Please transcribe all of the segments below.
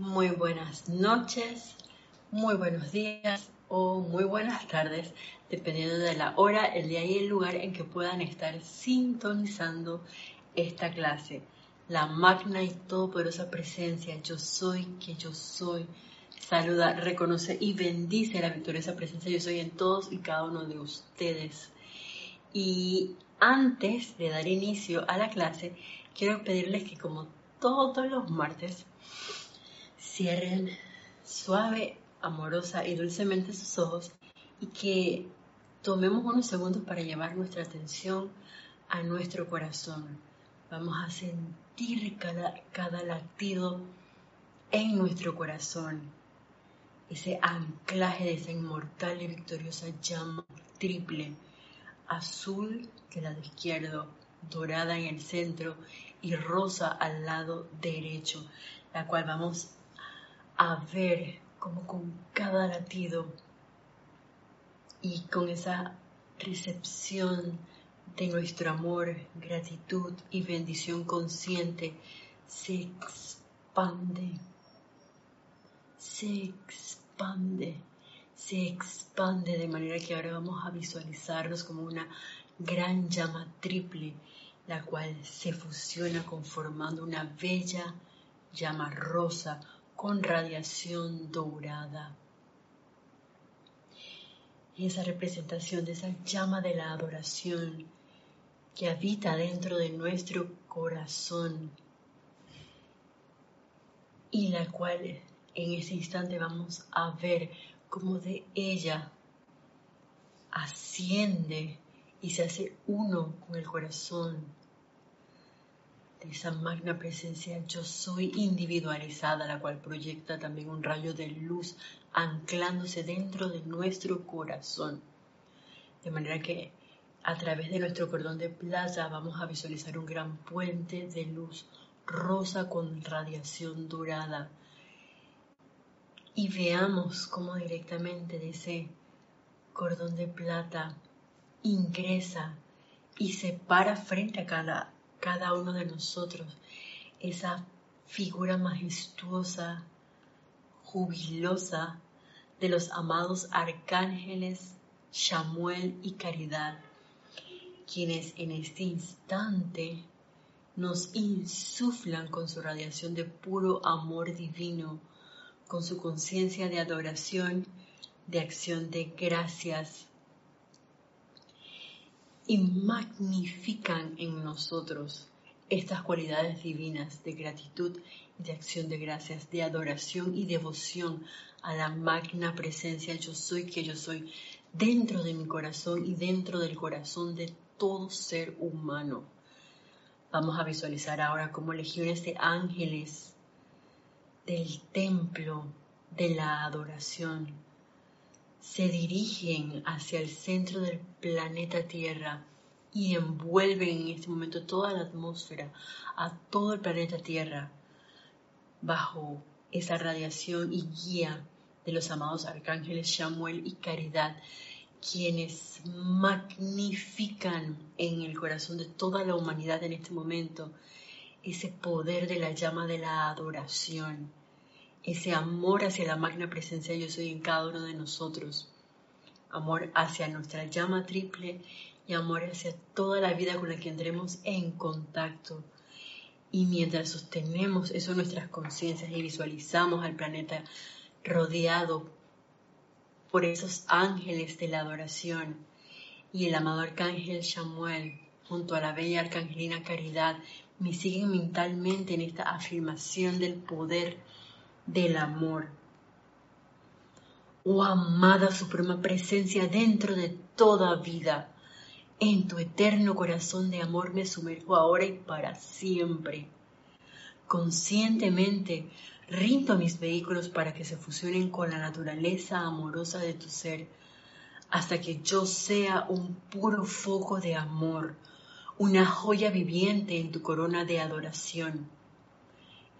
Muy buenas noches, muy buenos días o muy buenas tardes, dependiendo de la hora, el día y el lugar en que puedan estar sintonizando esta clase. La magna y todopoderosa presencia, yo soy que yo soy, saluda, reconoce y bendice la victoriosa presencia, yo soy en todos y cada uno de ustedes. Y antes de dar inicio a la clase, quiero pedirles que como todos los martes, cierren suave, amorosa y dulcemente sus ojos y que tomemos unos segundos para llevar nuestra atención a nuestro corazón. Vamos a sentir cada, cada latido en nuestro corazón, ese anclaje de esa inmortal y victoriosa llama triple, azul del lado izquierdo, dorada en el centro y rosa al lado derecho, la cual vamos a ver como con cada latido y con esa recepción de nuestro amor, gratitud y bendición consciente se expande, se expande, se expande de manera que ahora vamos a visualizarnos como una gran llama triple, la cual se fusiona conformando una bella llama rosa con radiación dorada. Y esa representación de esa llama de la adoración que habita dentro de nuestro corazón y la cual en ese instante vamos a ver cómo de ella asciende y se hace uno con el corazón de esa magna presencia yo soy individualizada, la cual proyecta también un rayo de luz anclándose dentro de nuestro corazón. De manera que a través de nuestro cordón de plata vamos a visualizar un gran puente de luz rosa con radiación dorada. Y veamos cómo directamente de ese cordón de plata ingresa y se para frente a cada cada uno de nosotros esa figura majestuosa, jubilosa de los amados arcángeles Samuel y Caridad, quienes en este instante nos insuflan con su radiación de puro amor divino, con su conciencia de adoración, de acción de gracias, y magnifican en nosotros estas cualidades divinas de gratitud de acción de gracias, de adoración y devoción a la magna presencia yo soy que yo soy dentro de mi corazón y dentro del corazón de todo ser humano. Vamos a visualizar ahora como legiones de ángeles del templo de la adoración se dirigen hacia el centro del planeta Tierra y envuelven en este momento toda la atmósfera, a todo el planeta Tierra, bajo esa radiación y guía de los amados arcángeles Samuel y Caridad, quienes magnifican en el corazón de toda la humanidad en este momento ese poder de la llama de la adoración ese amor hacia la magna presencia yo soy en cada uno de nosotros, amor hacia nuestra llama triple y amor hacia toda la vida con la que entremos en contacto. Y mientras sostenemos eso en nuestras conciencias y visualizamos al planeta rodeado por esos ángeles de la adoración y el amado arcángel Samuel junto a la bella arcangelina Caridad me siguen mentalmente en esta afirmación del poder del amor. Oh amada suprema presencia dentro de toda vida, en tu eterno corazón de amor me sumerjo ahora y para siempre. Conscientemente rindo mis vehículos para que se fusionen con la naturaleza amorosa de tu ser, hasta que yo sea un puro foco de amor, una joya viviente en tu corona de adoración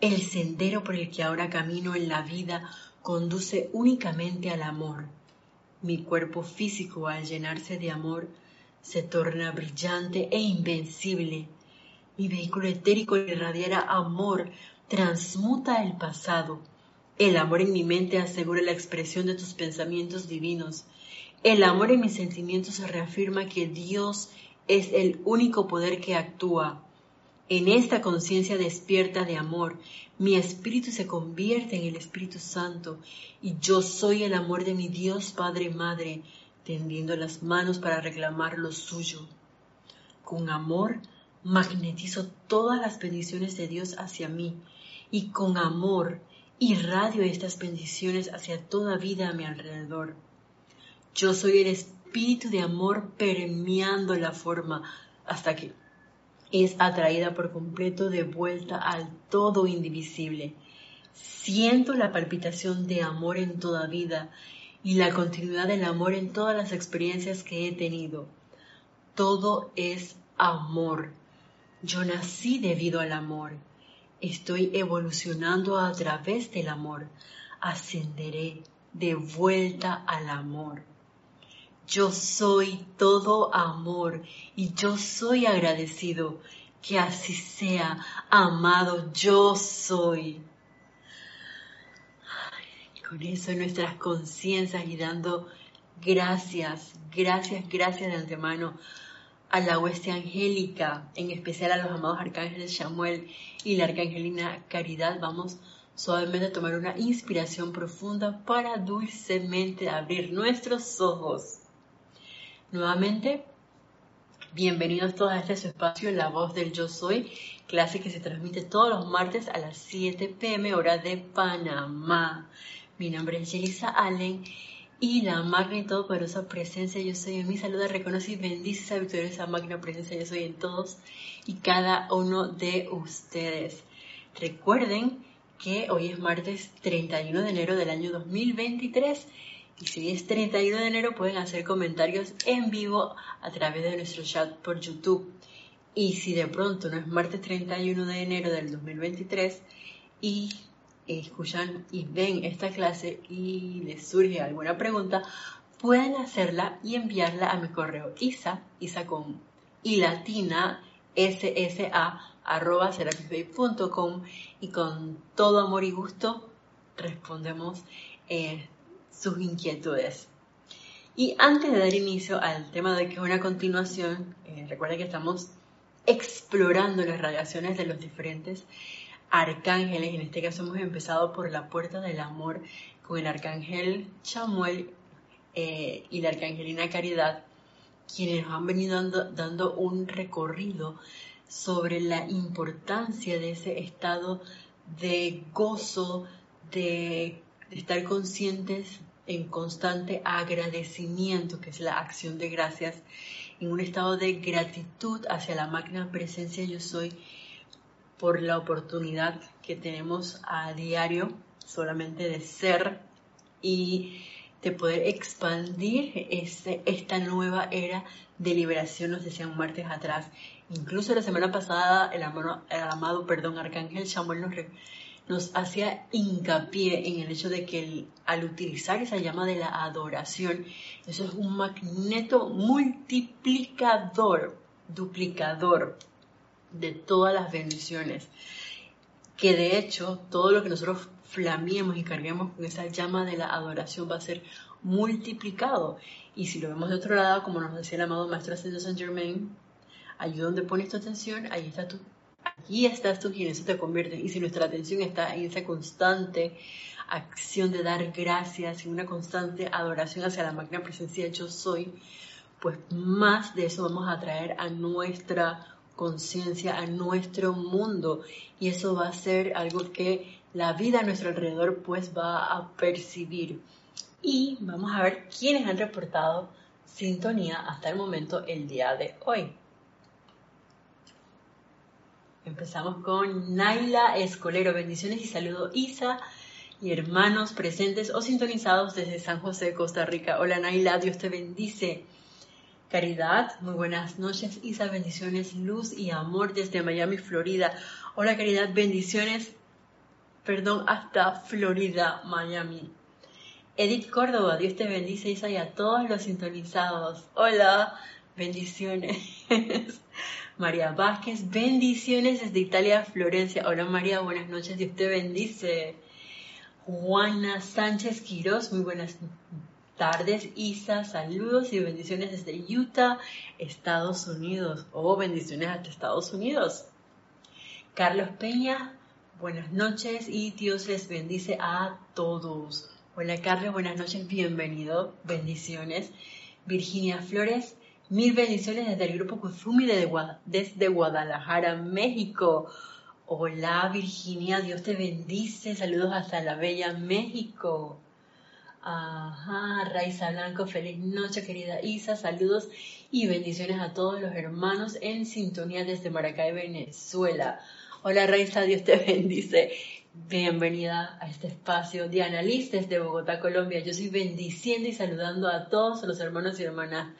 el sendero por el que ahora camino en la vida conduce únicamente al amor. Mi cuerpo físico al llenarse de amor se torna brillante e invencible. Mi vehículo etérico irradiara amor, transmuta el pasado, El amor en mi mente asegura la expresión de tus pensamientos divinos. El amor en mis sentimientos reafirma que Dios es el único poder que actúa. En esta conciencia despierta de amor, mi espíritu se convierte en el Espíritu Santo y yo soy el amor de mi Dios Padre Madre, tendiendo las manos para reclamar lo suyo. Con amor magnetizo todas las bendiciones de Dios hacia mí y con amor irradio estas bendiciones hacia toda vida a mi alrededor. Yo soy el espíritu de amor permeando la forma hasta que es atraída por completo de vuelta al todo indivisible. Siento la palpitación de amor en toda vida y la continuidad del amor en todas las experiencias que he tenido. Todo es amor. Yo nací debido al amor Estoy evolucionando a través del amor. Ascenderé de vuelta al amor. Yo soy todo amor y yo soy agradecido. Que así sea, amado, yo soy. con eso nuestras conciencias y dando gracias, gracias, gracias de antemano a la hueste angélica, en especial a los amados arcángeles Samuel y la arcangelina Caridad, vamos suavemente a tomar una inspiración profunda para dulcemente abrir nuestros ojos. Nuevamente, bienvenidos todos a este espacio, La Voz del Yo Soy, clase que se transmite todos los martes a las 7 pm hora de Panamá. Mi nombre es Jelisa Allen y la magna y todopoderosa presencia yo soy en mi saluda, reconoce y bendice esa victoriosa magna presencia yo soy en todos y cada uno de ustedes. Recuerden que hoy es martes 31 de enero del año 2023 y si es 31 de enero pueden hacer comentarios en vivo a través de nuestro chat por YouTube. Y si de pronto no es martes 31 de enero del 2023 y escuchan y ven esta clase y les surge alguna pregunta, pueden hacerla y enviarla a mi correo isa, isa y latina, ssa, arroba y con todo amor y gusto respondemos eh, sus inquietudes. Y antes de dar inicio al tema de que es una continuación, eh, recuerden que estamos explorando las radiaciones de los diferentes arcángeles. En este caso hemos empezado por la puerta del amor con el arcángel Chamuel eh, y la arcangelina Caridad, quienes nos han venido dando, un recorrido sobre la importancia de ese estado de gozo, de estar conscientes en constante agradecimiento, que es la acción de gracias, en un estado de gratitud hacia la magna presencia yo soy por la oportunidad que tenemos a diario solamente de ser y de poder expandir este, esta nueva era de liberación, nos decían martes atrás. Incluso la semana pasada el, amado, perdón, Arcángel Samuel nos, nos hacía hincapié en el hecho de que al utilizar esa llama de la adoración, eso es un magneto multiplicador, duplicador de todas las bendiciones. Que de hecho, todo lo que nosotros flameemos y carguemos con esa llama de la adoración va a ser multiplicado. Y si lo vemos de otro lado, como nos decía el amado Maestro Ascendido Saint Germain, allí donde pones tu atención, ahí está tú. Allí estás tú y en eso te convierte. Y si nuestra atención está en esa constante acción de dar gracias y una constante adoración hacia la magna presencia de yo soy, pues más de eso vamos a traer a nuestra conciencia a nuestro mundo y eso va a ser algo que la vida a nuestro alrededor pues va a percibir. Y vamos a ver quiénes han reportado sintonía hasta el momento el día de hoy. Empezamos con Naila Escolero. Bendiciones y saludo Isa y hermanos presentes o sintonizados desde San José, Costa Rica. Hola Naila, Dios te bendice. Caridad, muy buenas noches, Isa, bendiciones, luz y amor desde Miami, Florida. Hola Caridad, bendiciones, perdón, hasta Florida, Miami. Edith Córdoba, Dios te bendice, Isa, y a todos los sintonizados. Hola, bendiciones. María Vázquez, bendiciones desde Italia, Florencia. Hola María, buenas noches, Dios te bendice. Juana Sánchez Quiroz, muy buenas tardes, Isa, saludos y bendiciones desde Utah, Estados Unidos. Oh, bendiciones hasta Estados Unidos. Carlos Peña, buenas noches y Dios les bendice a todos. Hola Carlos, buenas noches, bienvenido, bendiciones. Virginia Flores, mil bendiciones desde el grupo Kuzumi desde Guadalajara, México. Hola Virginia, Dios te bendice, saludos hasta la bella México. Ajá, Raiza Blanco, feliz noche querida Isa, saludos y bendiciones a todos los hermanos en sintonía desde Maracay, Venezuela. Hola Raiza, Dios te bendice. Bienvenida a este espacio Diana Liz desde Bogotá, Colombia. Yo estoy bendiciendo y saludando a todos los hermanos y hermanas.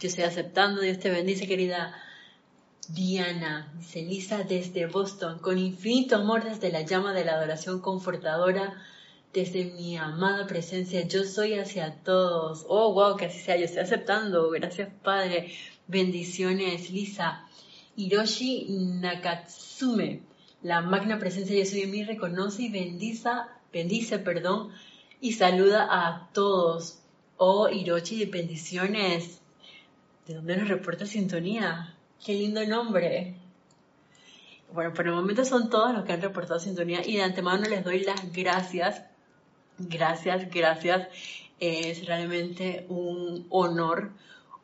Yo estoy aceptando, Dios te bendice querida Diana, dice Lisa desde Boston, con infinito amor desde la llama de la adoración confortadora desde mi amada presencia, yo soy hacia todos. Oh, wow, que así sea, yo estoy aceptando. Gracias, Padre. Bendiciones, Lisa. Hiroshi Nakatsume, la magna presencia yo soy en mí, reconoce y bendiza, bendice, perdón, y saluda a todos. Oh, Hiroshi, bendiciones. ¿De dónde nos reporta sintonía? Qué lindo nombre. Bueno, por el momento son todos los que han reportado sintonía y de antemano les doy las gracias Gracias, gracias. Es realmente un honor,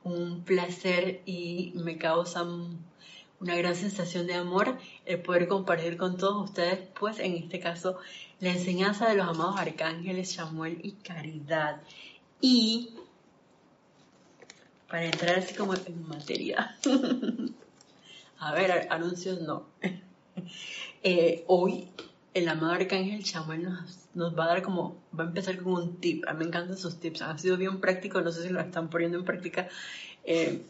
un placer y me causa una gran sensación de amor el poder compartir con todos ustedes, pues en este caso, la enseñanza de los amados arcángeles Samuel y Caridad. Y para entrar así como en materia, a ver, anuncios no. Eh, hoy el amado arcángel Chamuel nos, nos, va a dar como, va a empezar con un tip. A mí me encantan sus tips, han sido bien prácticos, no sé si lo están poniendo en práctica. Eh,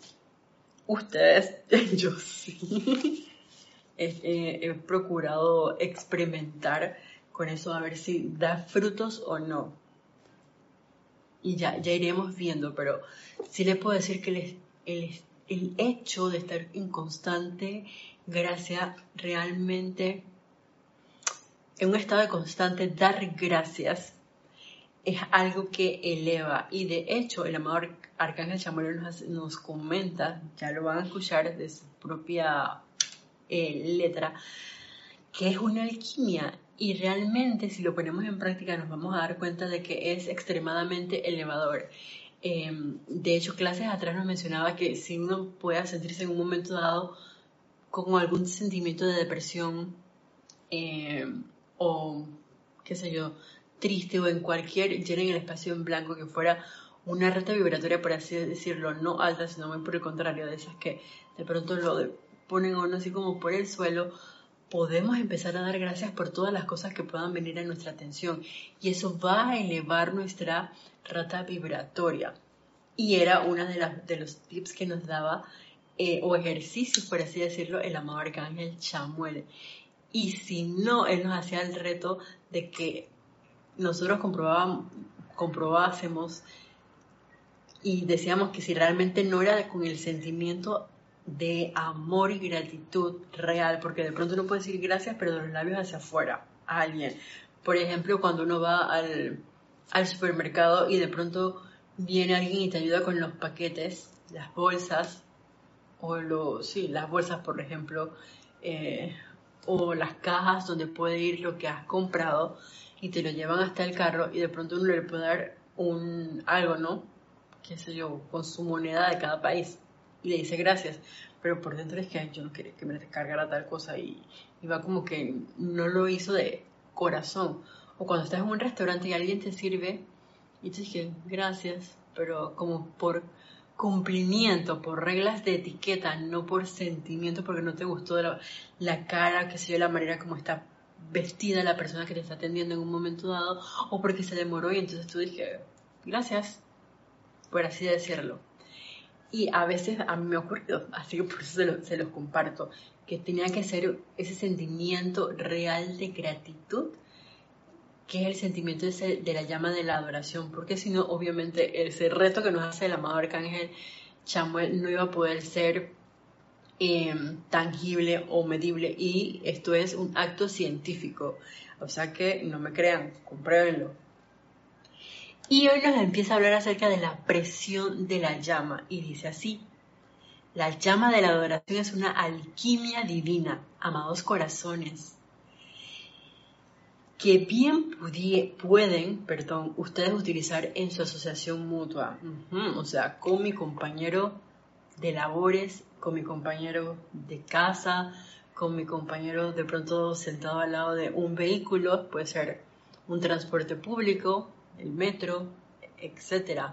ustedes, yo sí, eh, he procurado experimentar con eso a ver si da frutos o no. Y ya, ya iremos viendo, pero sí les puedo decir que el, el hecho de estar en constante gracia realmente en un estado de constante dar gracias es algo que eleva. Y de hecho el amado Arcángel Chamuel nos, comenta, ya lo van a escuchar de su propia eh, letra, que es una alquimia y realmente si lo ponemos en práctica nos vamos a dar cuenta de que es extremadamente elevador. Em, de hecho, clases atrás nos mencionaba que si uno puede sentirse en un momento dado con algún sentimiento de depresión, eh, o qué sé yo, triste o en cualquier, llenen el espacio en blanco que fuera una rata vibratoria, por así decirlo, no alta, sino muy por el contrario, de esas que de pronto lo ponen uno así como por el suelo, podemos empezar a dar gracias por todas las cosas que puedan venir a nuestra atención y eso va a elevar nuestra rata vibratoria. Y era uno de, de los tips que nos daba, eh, o ejercicios, por así decirlo, el amado arcángel Chamuel. Y si no, él nos hacía el reto de que nosotros comprobásemos y decíamos que si realmente no era con el sentimiento de amor y gratitud real, porque de pronto uno puede decir gracias, pero de los labios hacia afuera a alguien. Por ejemplo, cuando uno va al, supermercado y de pronto viene alguien y te ayuda con los paquetes, las bolsas, o lo, sí, las bolsas, por ejemplo, eh, o las cajas donde puede ir lo que has comprado y te lo llevan hasta el carro y de pronto uno le puede dar un algo, ¿no? qué sé yo, con su moneda de cada país y le dice gracias, pero por dentro es que yo no quería que me descargara tal cosa y, y va como que no lo hizo de corazón. O cuando estás en un restaurante y alguien te sirve y te dice gracias, pero como por cumplimiento, por reglas de etiqueta, no por sentimiento, porque no te gustó la, cara, que sé yo, la manera como está vestida la persona que te está atendiendo en un momento dado, o porque se demoró y entonces tú dije, gracias, por así decirlo. Y a veces a mí me ha ocurrido, así que por eso se, los comparto, que tenía que ser ese sentimiento real de gratitud que es el sentimiento de la llama de la adoración, porque si no, obviamente, ese reto que nos hace el amado arcángel Chamuel no iba a poder ser em, tangible o medible, y esto es un acto científico. O sea que no me crean, compruébenlo. Y hoy nos empieza a hablar acerca de la presión de la llama y dice así, la llama de la adoración es una alquimia divina, amados corazones, que bien pueden, perdón, ustedes utilizar en su asociación mutua, o sea, con mi compañero de labores, con mi compañero de casa, con mi compañero de pronto sentado al lado de un vehículo, puede ser un transporte público, el metro, etc.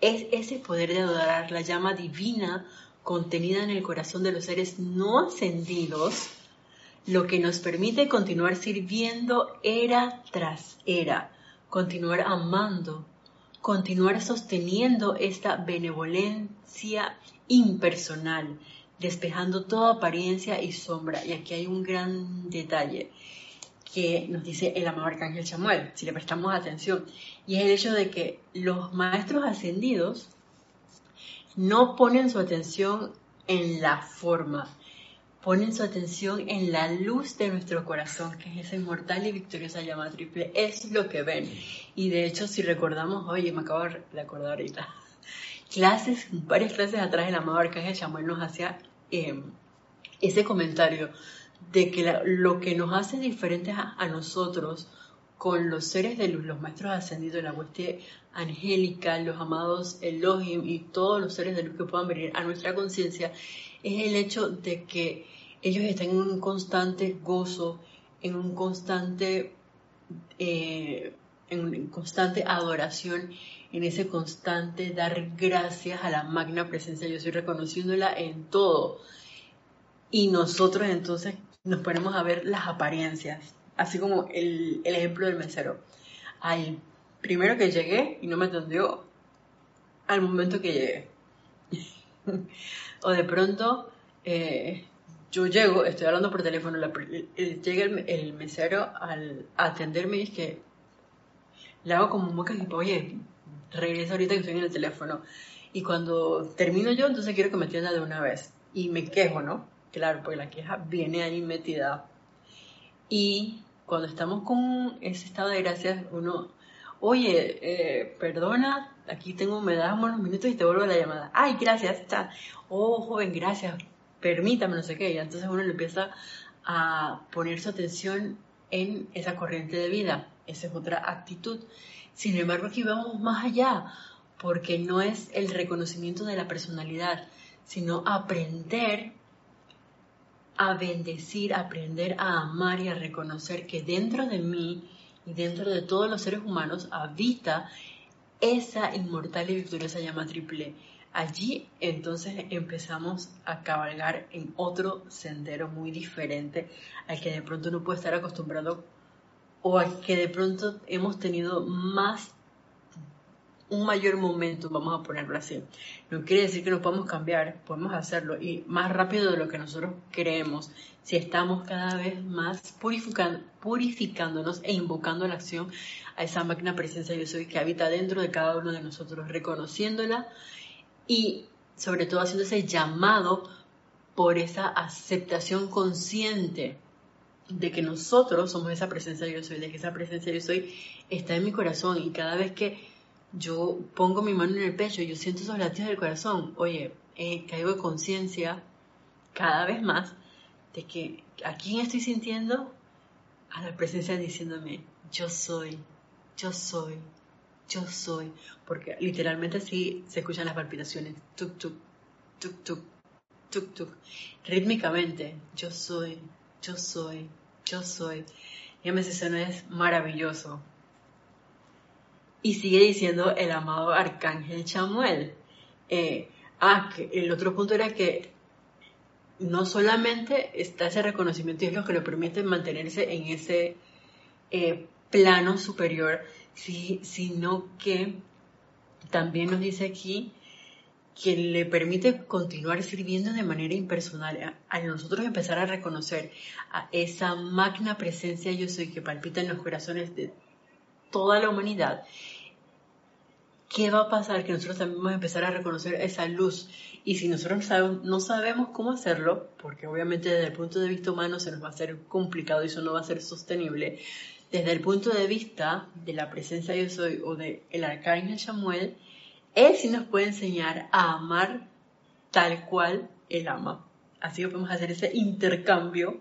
Es ese poder de adorar la llama divina contenida en el corazón de los seres no ascendidos lo que nos permite continuar sirviendo era tras era, continuar amando, continuar sosteniendo esta benevolencia impersonal, despejando toda apariencia y sombra. Y aquí hay un gran detalle que nos dice el amado arcángel Samuel, si le prestamos atención, y es el hecho de que los maestros ascendidos no ponen su atención en la forma, ponen su atención en la luz de nuestro corazón, que es esa inmortal y victoriosa llama triple, es lo que ven. Y de hecho, si recordamos, oye, me acabo de acordar ahorita, clases, varias clases atrás, el amado Arcángel Samuel nos hacía em, ese comentario de que lo que nos hace diferentes a, nosotros con los seres de luz, los maestros ascendidos, la hueste angélica, los amados Elohim y todos los seres de luz que puedan venir a nuestra conciencia, es el hecho de que ellos están en un constante gozo, en un constante, eh, constante adoración, en ese constante dar gracias a la magna presencia. Yo estoy reconociéndola en todo. Y nosotros entonces nos ponemos a ver las apariencias, así como el, ejemplo del mesero. Al primero que llegué y no me atendió, al momento que llegué. o de pronto eh, yo llego, estoy hablando por teléfono, llega el, mesero al atenderme y es que le hago como un boca y oye, regresa ahorita que estoy en el teléfono. Y cuando termino yo, entonces quiero que me atienda de una vez. Y me quejo, ¿no? Claro, porque la queja viene ahí metida. Y cuando estamos con ese estado de gracias, uno, oye, eh, perdona, aquí tengo, me das unos minutos y te vuelvo la llamada. Ay, gracias, está. Oh, joven, gracias permítame, no sé qué, y entonces uno le empieza a poner su atención en esa corriente de vida. Esa es otra actitud. Sin embargo, aquí vamos más allá, porque no es el reconocimiento de la personalidad, sino aprender a bendecir, aprender a amar y a reconocer que dentro de mí y dentro de todos los seres humanos habita esa inmortal y victoriosa llama triple. Allí entonces empezamos a cabalgar en otro sendero muy diferente al que de pronto no puede estar acostumbrado o al que de pronto hemos tenido más un mayor momento, vamos a ponerlo así. No quiere decir que no podamos cambiar, podemos hacerlo y más rápido de lo que nosotros creemos, si estamos cada vez más purificándonos e invocando la acción a esa máquina presencia yo soy que habita dentro de cada uno de nosotros, reconociéndola y sobre todo haciendo ese llamado por esa aceptación consciente de que nosotros somos esa presencia yo soy, de que esa presencia yo soy está en mi corazón y cada vez que yo pongo mi mano en el pecho, yo siento esos latidos del corazón, oye, eh, caigo de conciencia cada vez más de que a quién estoy sintiendo, a la presencia diciéndome, yo soy, yo soy, yo soy, porque literalmente así se escuchan las palpitaciones, tuk, tuk, tuk, tuk, tuk, tuk, rítmicamente, yo soy, yo soy, yo soy. Y eso no es maravilloso. Y sigue diciendo el amado arcángel Chamuel. Eh, ah, que el otro punto era que no solamente está ese reconocimiento y es lo que le permite mantenerse en ese eh, plano superior, sino que también nos dice aquí que le permite continuar sirviendo de manera impersonal, a, nosotros empezar a reconocer a esa magna presencia yo soy que palpita en los corazones de toda la humanidad, ¿qué va a pasar? Que nosotros también vamos a empezar a reconocer esa luz. Y si nosotros no sabemos cómo hacerlo, porque obviamente desde el punto de vista humano se nos va a hacer complicado y eso no va a ser sostenible, desde el punto de vista de la presencia yo soy o del el arcángel Samuel, él sí nos puede enseñar a amar tal cual él ama. Así que podemos hacer ese intercambio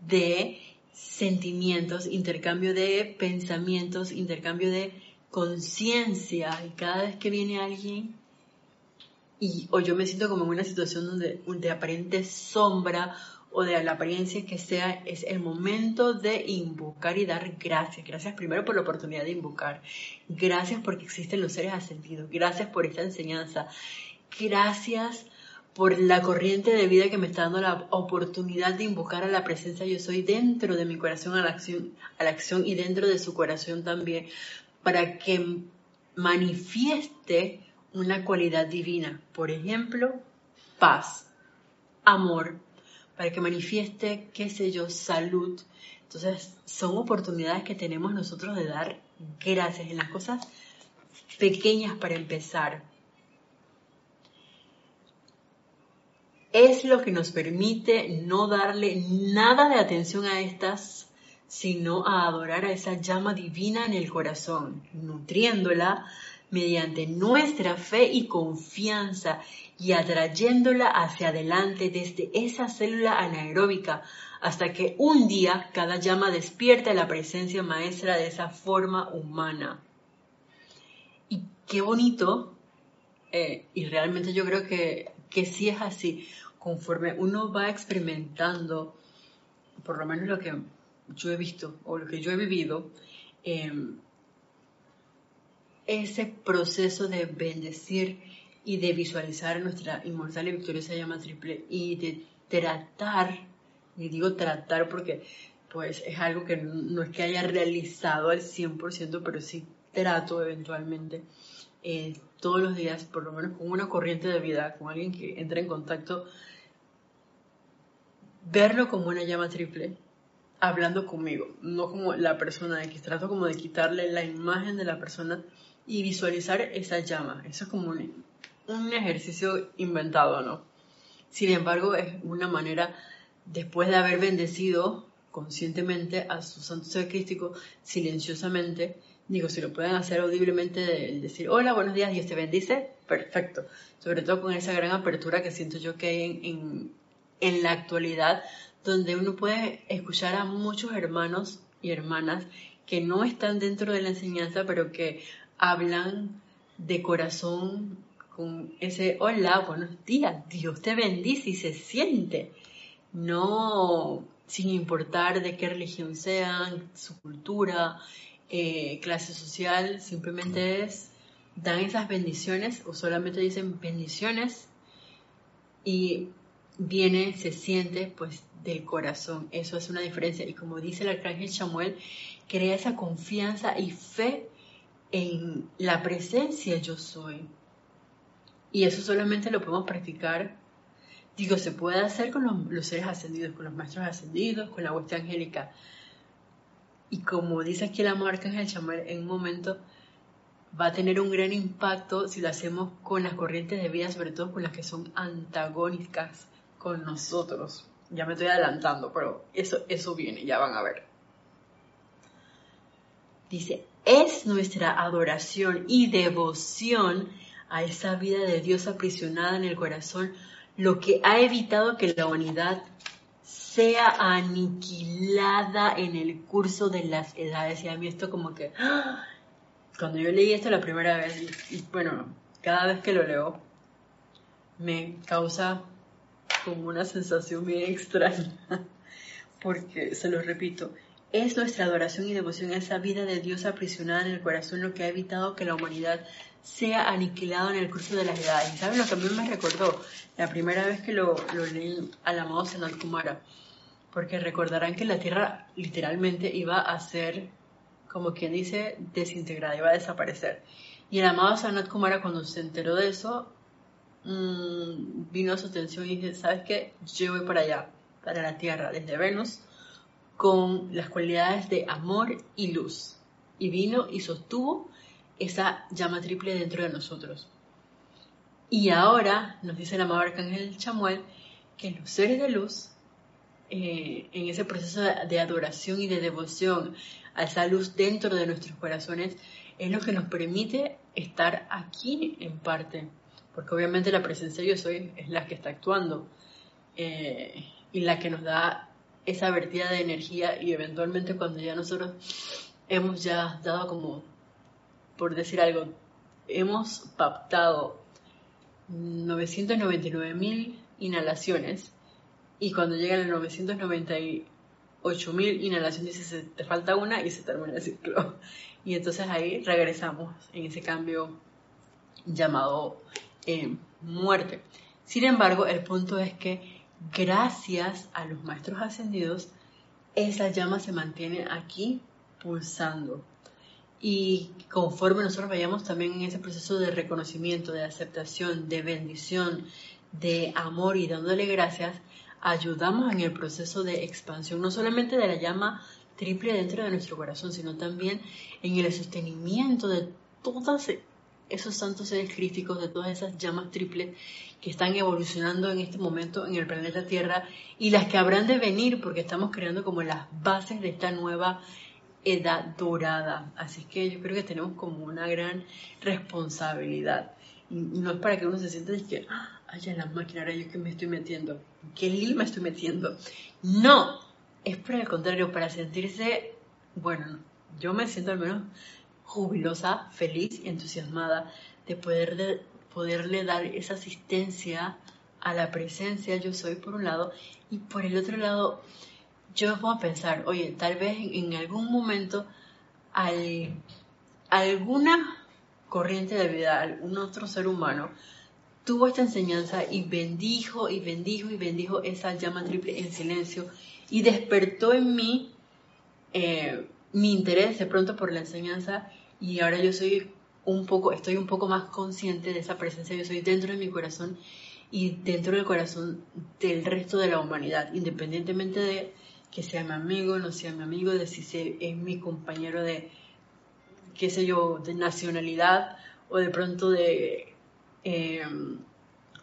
de sentimientos, intercambio de pensamientos, intercambio de conciencia. Y cada vez que viene alguien y o yo me siento como en una situación donde de aparente sombra o de la apariencia que sea, es el momento de invocar y dar gracias. Gracias primero por la oportunidad de invocar. Gracias porque existen los seres ascendidos. Gracias por esta enseñanza. Gracias por la corriente de vida que me está dando la oportunidad de invocar a la presencia yo soy dentro de mi corazón a la acción, a la acción y dentro de su corazón también, para que manifieste una cualidad divina. Por ejemplo, paz, amor, para que manifieste, qué sé yo, salud. Entonces, son oportunidades que tenemos nosotros de dar gracias en las cosas pequeñas para empezar. Es lo que nos permite no darle nada de atención a estas, sino a adorar a esa llama divina en el corazón, nutriéndola mediante nuestra fe y confianza y atrayéndola hacia adelante desde esa célula anaeróbica hasta que un día cada llama despierta la presencia maestra de esa forma humana. Y qué bonito, eh, y realmente yo creo que, que sí es así, conforme uno va experimentando, por lo menos lo que yo he visto o lo que yo he vivido, em, ese proceso de bendecir y de visualizar nuestra inmortal y victoriosa llama triple y de tratar, y digo tratar porque pues es algo que no es que haya realizado al 100%, pero sí trato eventualmente eh, todos los días, por lo menos con una corriente de vida, con alguien que entra en contacto, verlo como una llama triple, hablando conmigo, no como la persona X, trato como de quitarle la imagen de la persona y visualizar esa llama. Eso es como un, ejercicio inventado, ¿no? Sin embargo, es una manera, después de haber bendecido conscientemente a su santo ser crístico, silenciosamente, digo, si lo pueden hacer audiblemente, de decir, hola, buenos días, Dios te bendice, perfecto. Sobre todo con esa gran apertura que siento yo que hay en, en la actualidad, donde uno puede escuchar a muchos hermanos y hermanas que no están dentro de la enseñanza, pero que hablan de corazón con ese hola, buenos días, Dios te bendice y se siente. No sin importar de qué religión sean, su cultura, eh, clase social, simplemente es, dan esas bendiciones o solamente dicen bendiciones y viene, se siente pues del corazón. Eso es una diferencia. Y como dice el arcángel Samuel, crea esa confianza y fe en la presencia yo soy. Y eso solamente lo podemos practicar, digo, se puede hacer con los, seres ascendidos, con los maestros ascendidos, con la hueste angélica. Y como dice aquí la marca Ángel Chamar, en un momento va a tener un gran impacto si lo hacemos con las corrientes de vida, sobre todo con las que son antagónicas con nosotros. Ya me estoy adelantando, pero eso, eso viene, ya van a ver. Dice, es nuestra adoración y devoción a esa vida de Dios aprisionada en el corazón lo que ha evitado que la humanidad sea aniquilada en el curso de las edades. Y a mí esto como que, ¡ah! cuando yo leí esto la primera vez, y, bueno, cada vez que lo leo, me causa como una sensación bien extraña, porque se lo repito, es nuestra adoración y devoción a esa vida de Dios aprisionada en el corazón lo que ha evitado que la humanidad sea aniquilada en el curso de las edades. ¿Y saben lo que a mí me recordó? La primera vez que lo, leí al amado Sanat Kumara. Porque recordarán que la Tierra literalmente iba a ser, como quien dice, desintegrada, iba a desaparecer. Y el amado Sanat Kumara cuando se enteró de eso, mmm, vino a su atención y dice, ¿sabes qué? Yo voy para allá, para la Tierra, desde Venus con las cualidades de amor y luz. Y vino y sostuvo esa llama triple dentro de nosotros. Y ahora nos dice el amado arcángel Chamuel que los seres de luz, eh, en ese proceso de adoración y de devoción a esa luz dentro de nuestros corazones, es lo que nos permite estar aquí en parte, porque obviamente la presencia yo soy es la que está actuando eh, y la que nos da esa vertida de energía y eventualmente cuando ya nosotros hemos ya dado como, por decir algo, hemos pactado 999 mil inhalaciones y cuando llegan a 998 mil inhalaciones dice te falta una y se termina el ciclo. Y entonces ahí regresamos en ese cambio llamado eh, muerte. Sin embargo, el punto es que gracias a los maestros ascendidos, esa llama se mantiene aquí pulsando. Y conforme nosotros vayamos también en ese proceso de reconocimiento, de aceptación, de bendición, de amor y dándole gracias, ayudamos en el proceso de expansión, no solamente de la llama triple dentro de nuestro corazón, sino también en el sostenimiento de todos esos santos seres críticos, de todas esas llamas triples que están evolucionando en este momento en el planeta Tierra y las que habrán de venir porque estamos creando como las bases de esta nueva edad dorada. Así que yo creo que tenemos como una gran responsabilidad. No es para que uno se sienta de que, ah, en la máquina, ahora yo que me estoy metiendo, qué lío me estoy metiendo. No, es por el contrario, para sentirse, bueno, yo me siento al menos jubilosa, feliz y entusiasmada de poder de, poderle dar esa asistencia a la presencia yo soy por un lado y por el otro lado yo me a pensar, oye, tal vez en, algún momento al, alguna corriente de vida, algún otro ser humano tuvo esta enseñanza y bendijo y bendijo y bendijo esa llama triple en silencio y despertó en mí eh, mi interés de pronto por la enseñanza y ahora yo soy un poco, estoy un poco más consciente de esa presencia, yo soy dentro de mi corazón y dentro del corazón del resto de la humanidad, independientemente de que sea mi amigo, no sea mi amigo, de si es mi compañero de, qué sé yo, de nacionalidad o de pronto de em,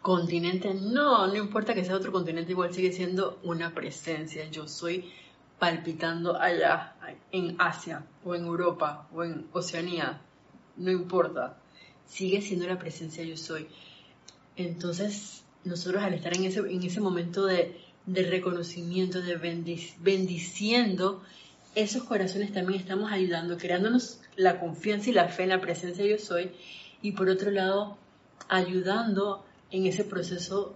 continente. No, no importa que sea otro continente, igual sigue siendo una presencia. Yo soy palpitando allá, en Asia o en Europa o en Oceanía, no importa, sigue siendo la presencia yo soy. Entonces, nosotros al estar en ese, en ese momento de, reconocimiento, de bendiciendo, esos corazones también estamos ayudando, creándonos la confianza y la fe en la presencia yo soy, y por otro lado, ayudando en ese proceso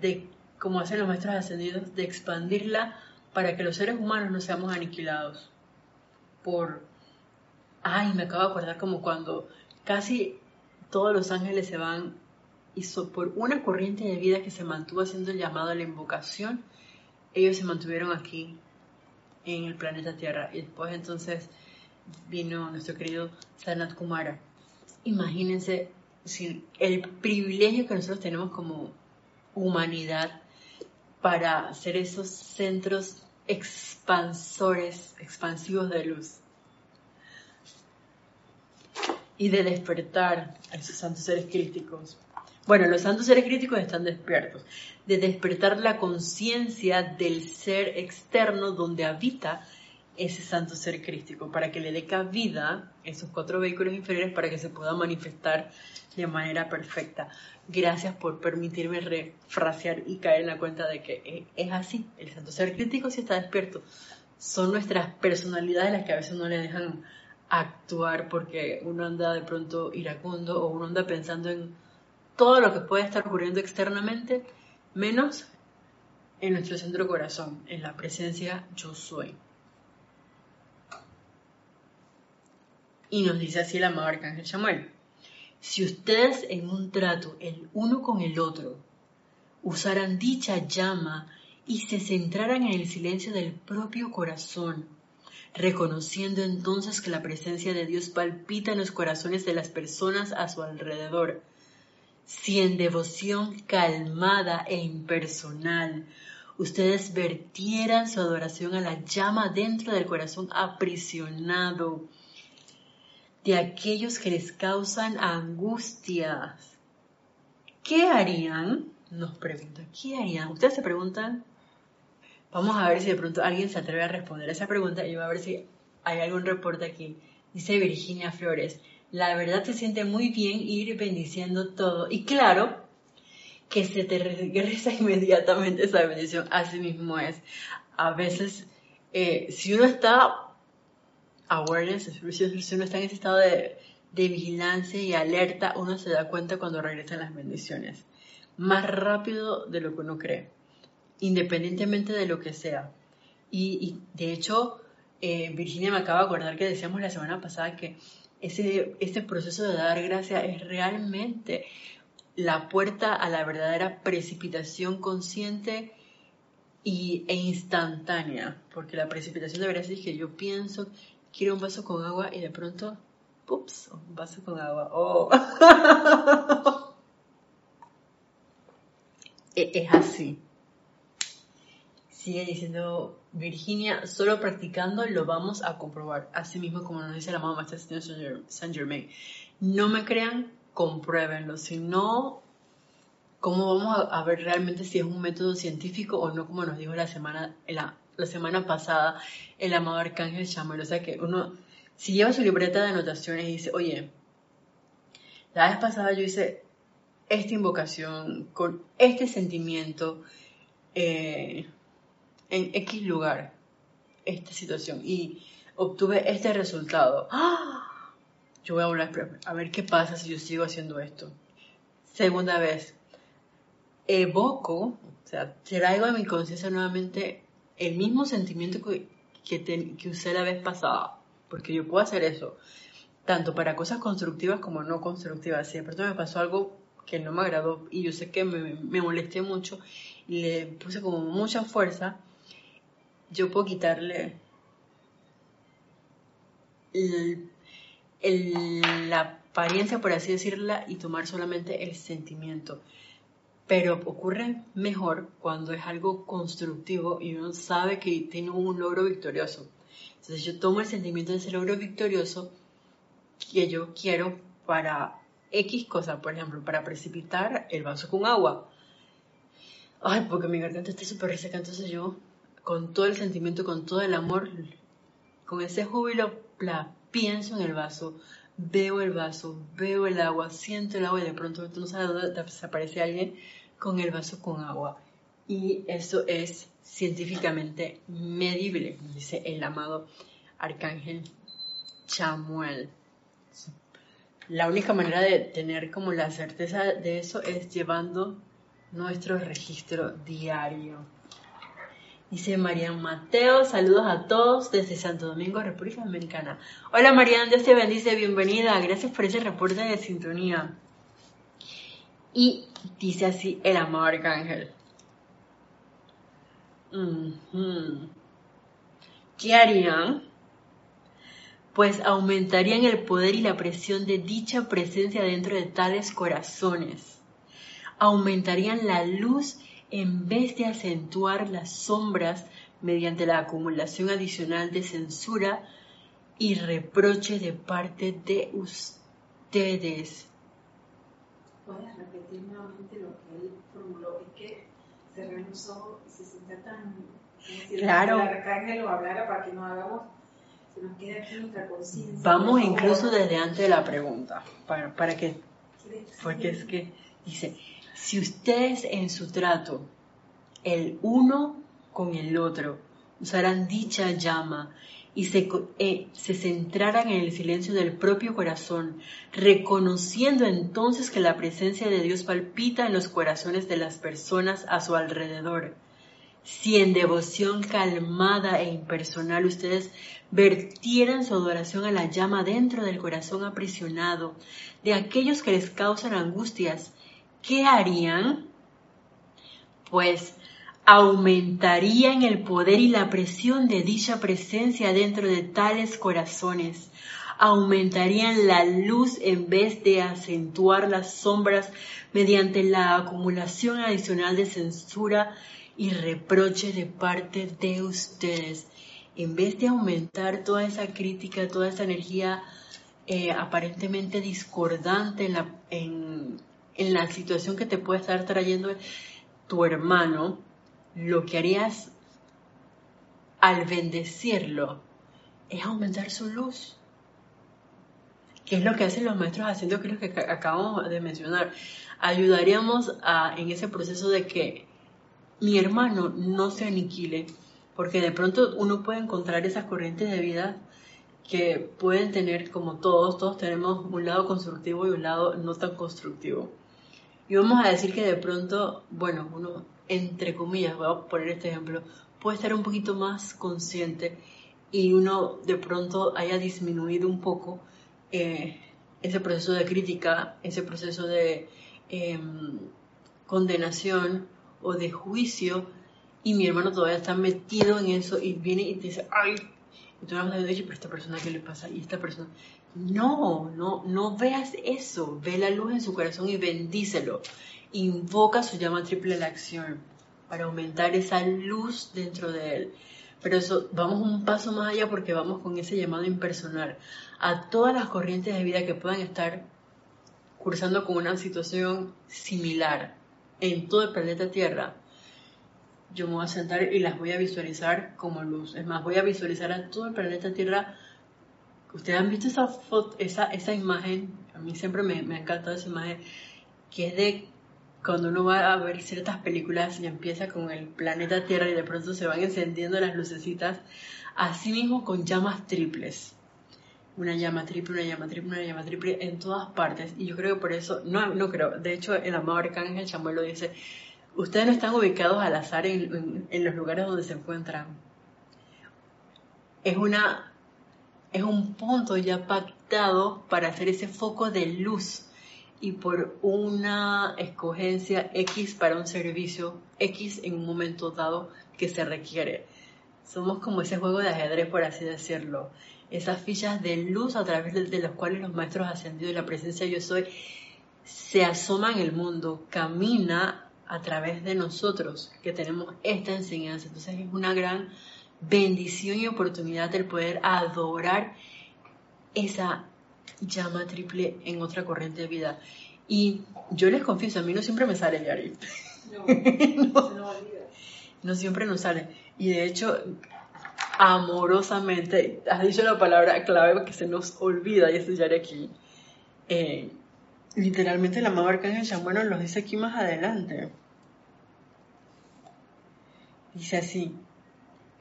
de, como hacen los maestros ascendidos, de expandirla para que los seres humanos no seamos aniquilados por... Ay, me acabo de acordar como cuando casi todos los ángeles se van y por una corriente de vida que se mantuvo haciendo el llamado a la invocación, ellos se mantuvieron aquí en el planeta Tierra. Y después entonces vino nuestro querido Sanat Kumara. Imagínense el privilegio que nosotros tenemos como humanidad para ser esos centros expansores, expansivos de luz. Y de despertar a esos santos seres críticos. Bueno, los santos seres críticos están despiertos. De despertar la conciencia del ser externo donde habita ese santo ser crístico, para que le dé cabida esos cuatro vehículos inferiores para que se pueda manifestar de manera perfecta. Gracias por permitirme refrasear y caer en la cuenta de que es así. El santo ser crítico sí está despierto. Son nuestras personalidades las que a veces no le dejan actuar porque uno anda de pronto iracundo o uno anda pensando en todo lo que puede estar ocurriendo externamente, menos en nuestro centro corazón, en la presencia yo soy. Y nos dice así el amado Arcángel Samuel. Si ustedes en un trato el uno con el otro usaran dicha llama y se centraran en el silencio del propio corazón, reconociendo entonces que la presencia de Dios palpita en los corazones de las personas a su alrededor, si en devoción calmada e impersonal ustedes vertieran su adoración a la llama dentro del corazón aprisionado, de aquellos que les causan angustias. ¿Qué harían? Nos pregunta, ¿qué harían? Ustedes se preguntan, vamos a ver si de pronto alguien se atreve a responder esa pregunta y va a ver si hay algún reporte aquí. Dice Virginia Flores, la verdad se siente muy bien ir bendiciendo todo. Y claro, que se te regresa inmediatamente esa bendición. Así mismo es. A veces, eh, si uno está awareness, si uno está en ese estado de, vigilancia y alerta, uno se da cuenta cuando regresan las bendiciones. Más rápido de lo que uno cree, independientemente de lo que sea. Y, de hecho, eh, Virginia me acaba de acordar que decíamos la semana pasada que ese, ese proceso de dar gracia es realmente la puerta a la verdadera precipitación consciente y, e instantánea, porque la precipitación debería ser que yo pienso, quiero un vaso con agua y de pronto, ups, un vaso con agua. Oh. E, es así. Sigue diciendo Virginia, solo practicando lo vamos a comprobar. Así mismo como nos dice la mamá Maestra Saint Germain. No me crean, compruébenlo. Si no, ¿cómo vamos a, ver realmente si es un método científico o no, como nos dijo la semana, la, la semana pasada el amado Arcángel Chamuel? O sea que uno, si lleva su libreta de anotaciones y dice, oye, la vez pasada yo hice esta invocación con este sentimiento eh, en X lugar, esta situación, y obtuve este resultado. ¡Ah! yo voy a volver a ver qué pasa si yo sigo haciendo esto. Segunda vez, evoco, o sea, traigo a mi conciencia nuevamente el mismo sentimiento que, que, usé la vez pasada, porque yo puedo hacer eso, tanto para cosas constructivas como no constructivas. Si de pronto me pasó algo que no me agradó y yo sé que me, molesté mucho y le puse como mucha fuerza, yo puedo quitarle el la apariencia, por así decirla, y tomar solamente el sentimiento. Pero ocurre mejor cuando es algo constructivo y uno sabe que tiene un logro victorioso. Entonces yo tomo el sentimiento de ese logro victorioso que yo quiero para X cosa, por ejemplo, para precipitar el vaso con agua. Ay, porque mi garganta está súper reseca, entonces yo, con todo el sentimiento, con todo el amor, con ese júbilo, bla, pienso en el vaso, veo el vaso, veo el agua, siento el agua y de pronto tú no sabes dónde desaparece alguien con el vaso con agua. Y eso es científicamente medible, dice el amado arcángel Chamuel. La única manera de tener como la certeza de eso es llevando nuestro registro diario. Dice Marian Mateo, saludos a todos desde Santo Domingo, República Dominicana. Hola Marian, Dios te bendice, bienvenida, gracias por ese reporte de sintonía. Y dice así el amado arcángel. ¿Qué harían? Pues aumentarían el poder y la presión de dicha presencia dentro de tales corazones. Aumentarían la luz en vez de acentuar las sombras mediante la acumulación adicional de censura y reproche de parte de ustedes. ¿Puedes repetir nuevamente lo que él formuló? Es que cerré los ojos y se sienta tan... claro. el lo hablara para que no hagamos... Se nos quede aquí nuestra conciencia. Vamos incluso desde antes de la pregunta, para, para que... Porque es que dice, si ustedes en su trato, el uno con el otro, usaran dicha llama y se, eh, se, centraran en el silencio del propio corazón, reconociendo entonces que la presencia de Dios palpita en los corazones de las personas a su alrededor. Si en devoción calmada e impersonal ustedes vertieran su adoración a la llama dentro del corazón aprisionado de aquellos que les causan angustias, ¿qué harían? Pues aumentarían el poder y la presión de dicha presencia dentro de tales corazones, aumentarían la luz en vez de acentuar las sombras mediante la acumulación adicional de censura y reproche de parte de ustedes. En vez de aumentar toda esa crítica, toda esa energía eh, aparentemente discordante en la, en, en la situación que te puede estar trayendo tu hermano, lo que harías al bendecirlo es aumentar su luz. Que es lo que hacen los maestros haciendo que lo que acabamos de mencionar. Ayudaríamos a, en ese proceso de que mi hermano no se aniquile, porque de pronto uno puede encontrar esas corrientes de vida que pueden tener, como todos, todos tenemos un lado constructivo y un lado no tan constructivo. Y vamos a decir que de pronto, bueno, uno, entre comillas, voy a poner este ejemplo, puede estar un poquito más consciente y uno de pronto haya disminuido un poco eh, ese proceso de crítica, ese proceso de em, condenación o de juicio, y mi hermano todavía está metido en eso y viene y te dice, ay, y tú me dices, pero esta persona, ¿qué le pasa? Y esta persona, no, no, no veas eso, ve la luz en su corazón y bendícelo. Invoca su llama triple a la acción para aumentar esa luz dentro de él. Pero eso, vamos un paso más allá porque vamos con ese llamado impersonal a todas las corrientes de vida que puedan estar cursando con una situación similar en todo el planeta Tierra. Yo me voy a sentar y las voy a visualizar como luz. Es más, voy a visualizar a todo el planeta Tierra Ustedes han visto esa foto, esa, esa imagen, a mí siempre me, me ha encantado esa imagen, que es de cuando uno va a ver ciertas películas y empieza con el planeta Tierra y de pronto se van encendiendo las lucecitas, así mismo con llamas triples. Una llama triple, una llama triple, una llama triple en todas partes. Y yo creo que por eso, no, no creo, de hecho el amado Arcángel Chamuel lo dice, ustedes no están ubicados al azar en, en los lugares donde se encuentran. Es una es un punto ya pactado para hacer ese foco de luz y por una escogencia X para un servicio X en un momento dado que se requiere. Somos como ese juego de ajedrez, por así decirlo. Esas fichas de luz a través de, las cuales los maestros ascendidos y la presencia yo soy se asoman en el mundo, camina a través de nosotros que tenemos esta enseñanza. Entonces es una gran bendición y oportunidad del poder adorar esa llama triple en otra corriente de vida. Y yo les confieso, a mí no siempre me sale, Yari. No, no, no siempre nos sale. Y de hecho, amorosamente, has dicho la palabra clave que se nos olvida, y es Yari aquí. Eh, literalmente la amado Arcángel Shamuano lo dice aquí más adelante. Dice así,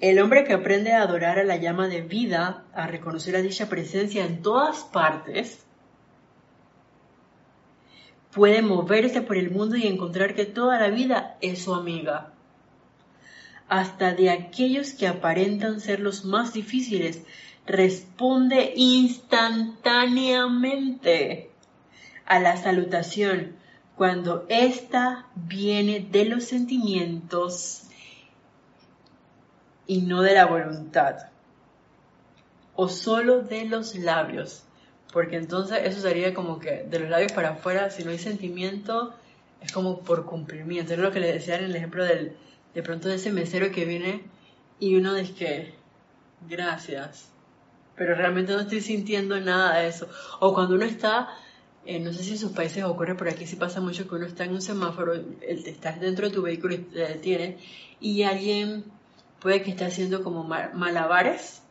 el hombre que aprende a adorar a la llama de vida, a reconocer a dicha presencia en todas partes, puede moverse por el mundo y encontrar que toda la vida es su amiga. Hasta de aquellos que aparentan ser los más difíciles, responde instantáneamente a la salutación cuando ésta viene de los sentimientos y no de la voluntad, o solo de los labios, porque entonces eso sería como que de los labios para afuera, si no hay sentimiento, es como por cumplimiento. Es lo que le decía en el ejemplo del, de pronto de ese mesero que viene y uno dice que, gracias, pero realmente no estoy sintiendo nada de eso. O cuando uno está, eh, no sé si en sus países ocurre, por aquí sí pasa mucho que uno está en un semáforo, estás dentro de tu vehículo y te detiene y alguien puede que esté haciendo como malabares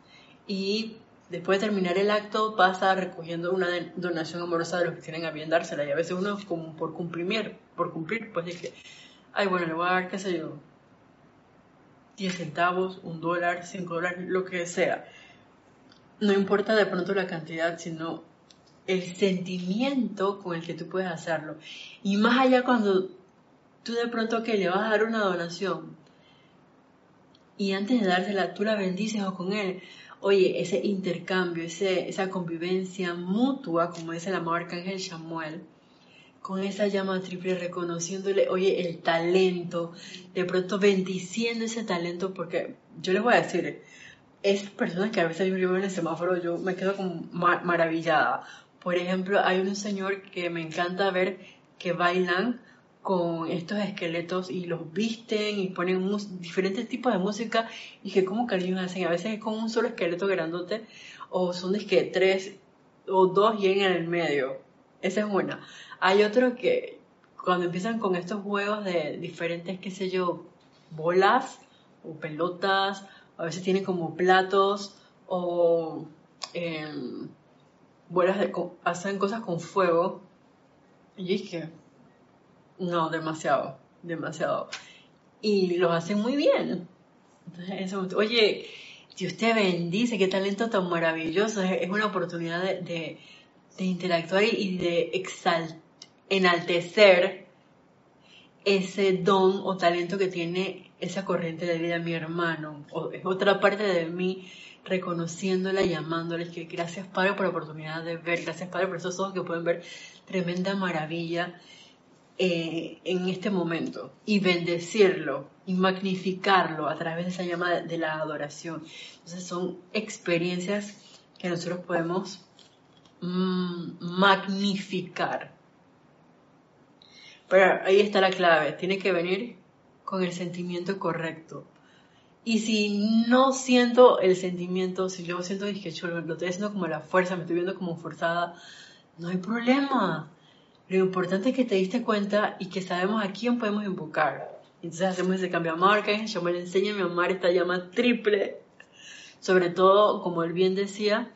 y después de terminar el acto pasa recogiendo una donación amorosa de los que tienen a bien dársela y a veces uno como por cumplir, por cumplir, pues dice, ay bueno, le voy a dar, qué sé yo, 10 centavos, un dólar, 5 dólares, lo que sea. No importa de pronto la cantidad, sino el sentimiento con el que tú puedes hacerlo. Y más allá cuando tú de pronto que le vas a dar una donación, y antes de dársela tú la bendices o con él. Oye, ese intercambio, ese, esa convivencia mutua, como dice el amado arcángel Samuel, con esa llama triple, reconociéndole, oye, el talento, de pronto bendiciendo ese talento, porque yo les voy a decir, es personas que a veces yo vivo en el semáforo, yo me quedo como maravillada. Por ejemplo, hay un señor que me encanta ver que bailan con estos esqueletos y los visten y ponen diferentes tipos de música y que como cariño hacen. A veces es con un solo esqueleto grandote o son de que tres o dos y en el medio. Esa es una. Hay otro que cuando empiezan con estos juegos de diferentes, qué sé yo, bolas o pelotas, a veces tienen como platos o em, bolas de, hacen cosas con fuego. Y dije, no, demasiado, demasiado. Y los hacen muy bien. Entonces, oye, Dios te bendice, qué talento tan maravilloso. Es, una oportunidad de, interactuar y de exaltar, enaltecer ese don o talento que tiene esa corriente de vida mi hermano. O, es otra parte de mí reconociéndola, llamándoles que gracias Padre por la oportunidad de ver, gracias Padre por esos ojos que pueden ver tremenda maravilla eh, en este momento y bendecirlo y magnificarlo a través de esa llama de la adoración. Entonces son experiencias que nosotros podemos mm, magnificar. Pero ahí está la clave, tiene que venir con el sentimiento correcto. Y si no siento el sentimiento, si yo siento que lo estoy haciendo como la fuerza, me estoy viendo como forzada, no hay problema. Lo importante es que te diste cuenta y que sabemos a quién podemos invocar. Entonces hacemos ese cambio a marca, yo me le enseño a mi amar esta llama triple. Sobre todo, como él bien decía,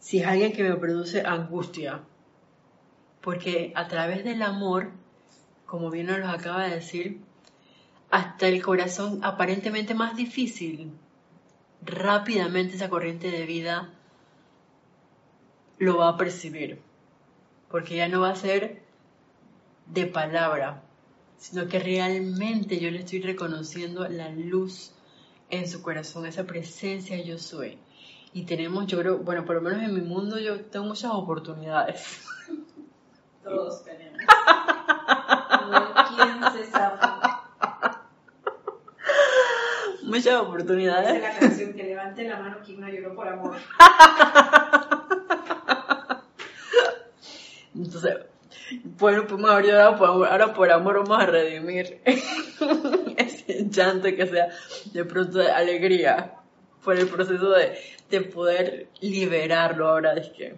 si es alguien que me produce angustia. Porque a través del amor, como bien nos lo acaba de decir, hasta el corazón aparentemente más difícil, rápidamente esa corriente de vida lo va a percibir. Porque ya no va a ser de palabra, sino que realmente yo le estoy reconociendo la luz en su corazón, esa presencia yo soy. Y tenemos, yo creo, bueno, por lo menos en mi mundo yo tengo muchas oportunidades. Todos tenemos. ¿Quién se sabe? Muchas oportunidades. es la canción que levante la mano quien no lloró por amor. Entonces, bueno, pues ahora por, ahora por amor vamos a redimir ese llanto que sea de pronto de alegría por el proceso de, de poder liberarlo ahora es que.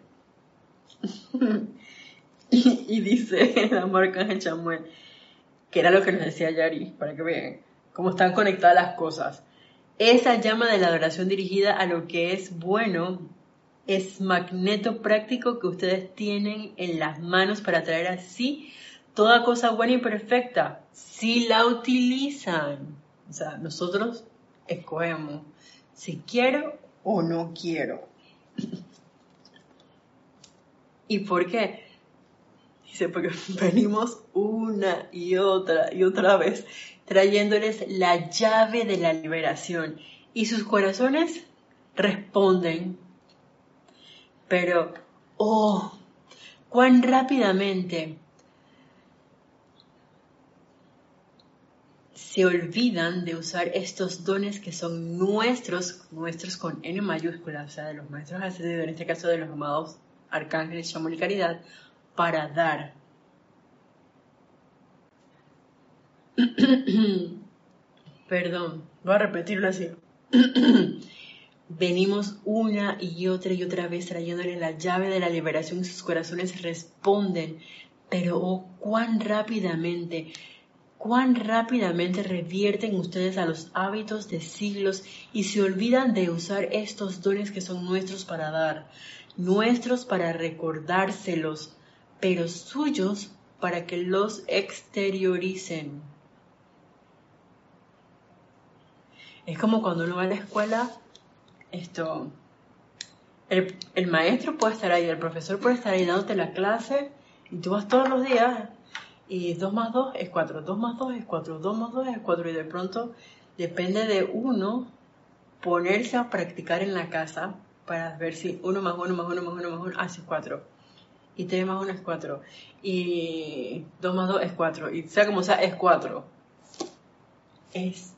Y, dice la marca en Chamuel que era lo que nos decía Yari para que vean cómo están conectadas las cosas. Esa llama de la adoración dirigida a lo que es bueno es magneto práctico que ustedes tienen en las manos para traer así toda cosa buena y perfecta, si la utilizan. O sea, nosotros escogemos si quiero o no quiero. ¿Y por qué? Dice, porque venimos una y otra y otra vez trayéndoles la llave de la liberación y sus corazones responden pero, oh, cuán rápidamente se olvidan de usar estos dones que son nuestros, nuestros con N mayúscula, o sea, de los maestros ascendidos, en este caso de los amados arcángeles, Shamuel y Caridad, para dar. Perdón, voy a repetirlo así. Venimos una y otra y otra vez trayéndole la llave de la liberación y sus corazones responden. Pero oh, cuán rápidamente, cuán rápidamente revierten ustedes a los hábitos de siglos y se olvidan de usar estos dones que son nuestros para dar, nuestros para recordárselos, pero suyos para que los exterioricen. Es como cuando uno va a la escuela esto, el, maestro puede estar ahí, el profesor puede estar ahí dándote la clase y tú vas todos los días y 2 más 2 es 4, 2 más 2 es 4, 2 más 2 es 4 y de pronto depende de uno ponerse a practicar en la casa para ver si 1 más 1 más 1 más 1 más 1 hace 4 y 3 más 1 es 4 y 2 más 2 es 4 y sea como sea es 4 es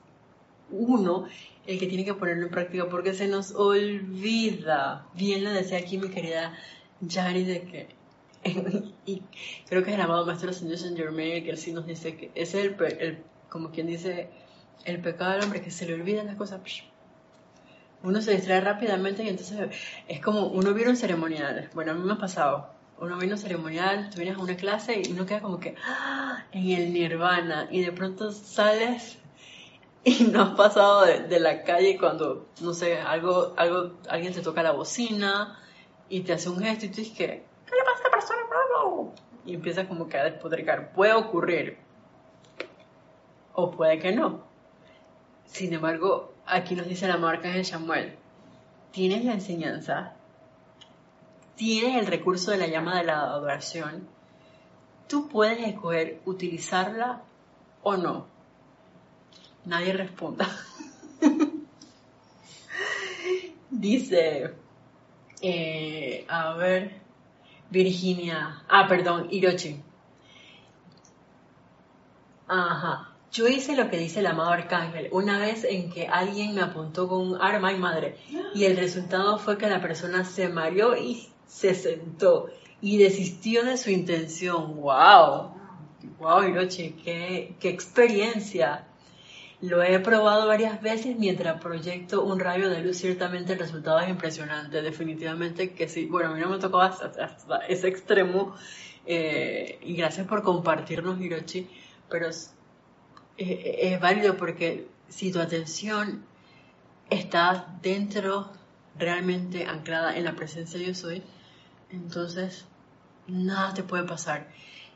uno el que tiene que ponerlo en práctica porque se nos olvida. Bien lo decía aquí mi querida Yari de que, y creo que es el amado Maestro Señor Saint Germain que él sí nos dice que es el, el, como quien dice, el pecado del hombre que se le olvidan las cosas. uno se distrae rápidamente y entonces es como uno viene un ceremonial. Bueno, a mí me ha pasado. Uno un ceremonial, tú vienes a una clase y uno queda como que ¡ah! en el nirvana y de pronto sales y no has pasado de, la calle cuando, no sé, algo, algo, alguien te toca la bocina y te hace un gesto y tú dices que, ¿qué le pasa a esta persona? Y empieza como que a despotricar. Puede ocurrir o puede que no. Sin embargo, aquí nos dice la marca de Samuel, tienes la enseñanza, tienes el recurso de la llama de la adoración, tú puedes escoger utilizarla o no. Nadie responda. dice, eh, a ver, Virginia, ah, perdón, Hirochi. Ajá. Yo hice lo que dice el amado arcángel una vez en que alguien me apuntó con un arma y madre y el resultado fue que la persona se mareó y se sentó y desistió de su intención. ¡Wow! ¡Wow, Hirochi! ¡Qué, qué experiencia! Lo he probado varias veces mientras proyecto un rayo de luz. Ciertamente el resultado es impresionante. Definitivamente que sí. Bueno, a mí no me tocó hasta, ese extremo. Eh, y gracias por compartirnos, Hirochi. Pero es, válido porque si tu atención está dentro, realmente anclada en la presencia de yo soy, entonces nada te puede pasar.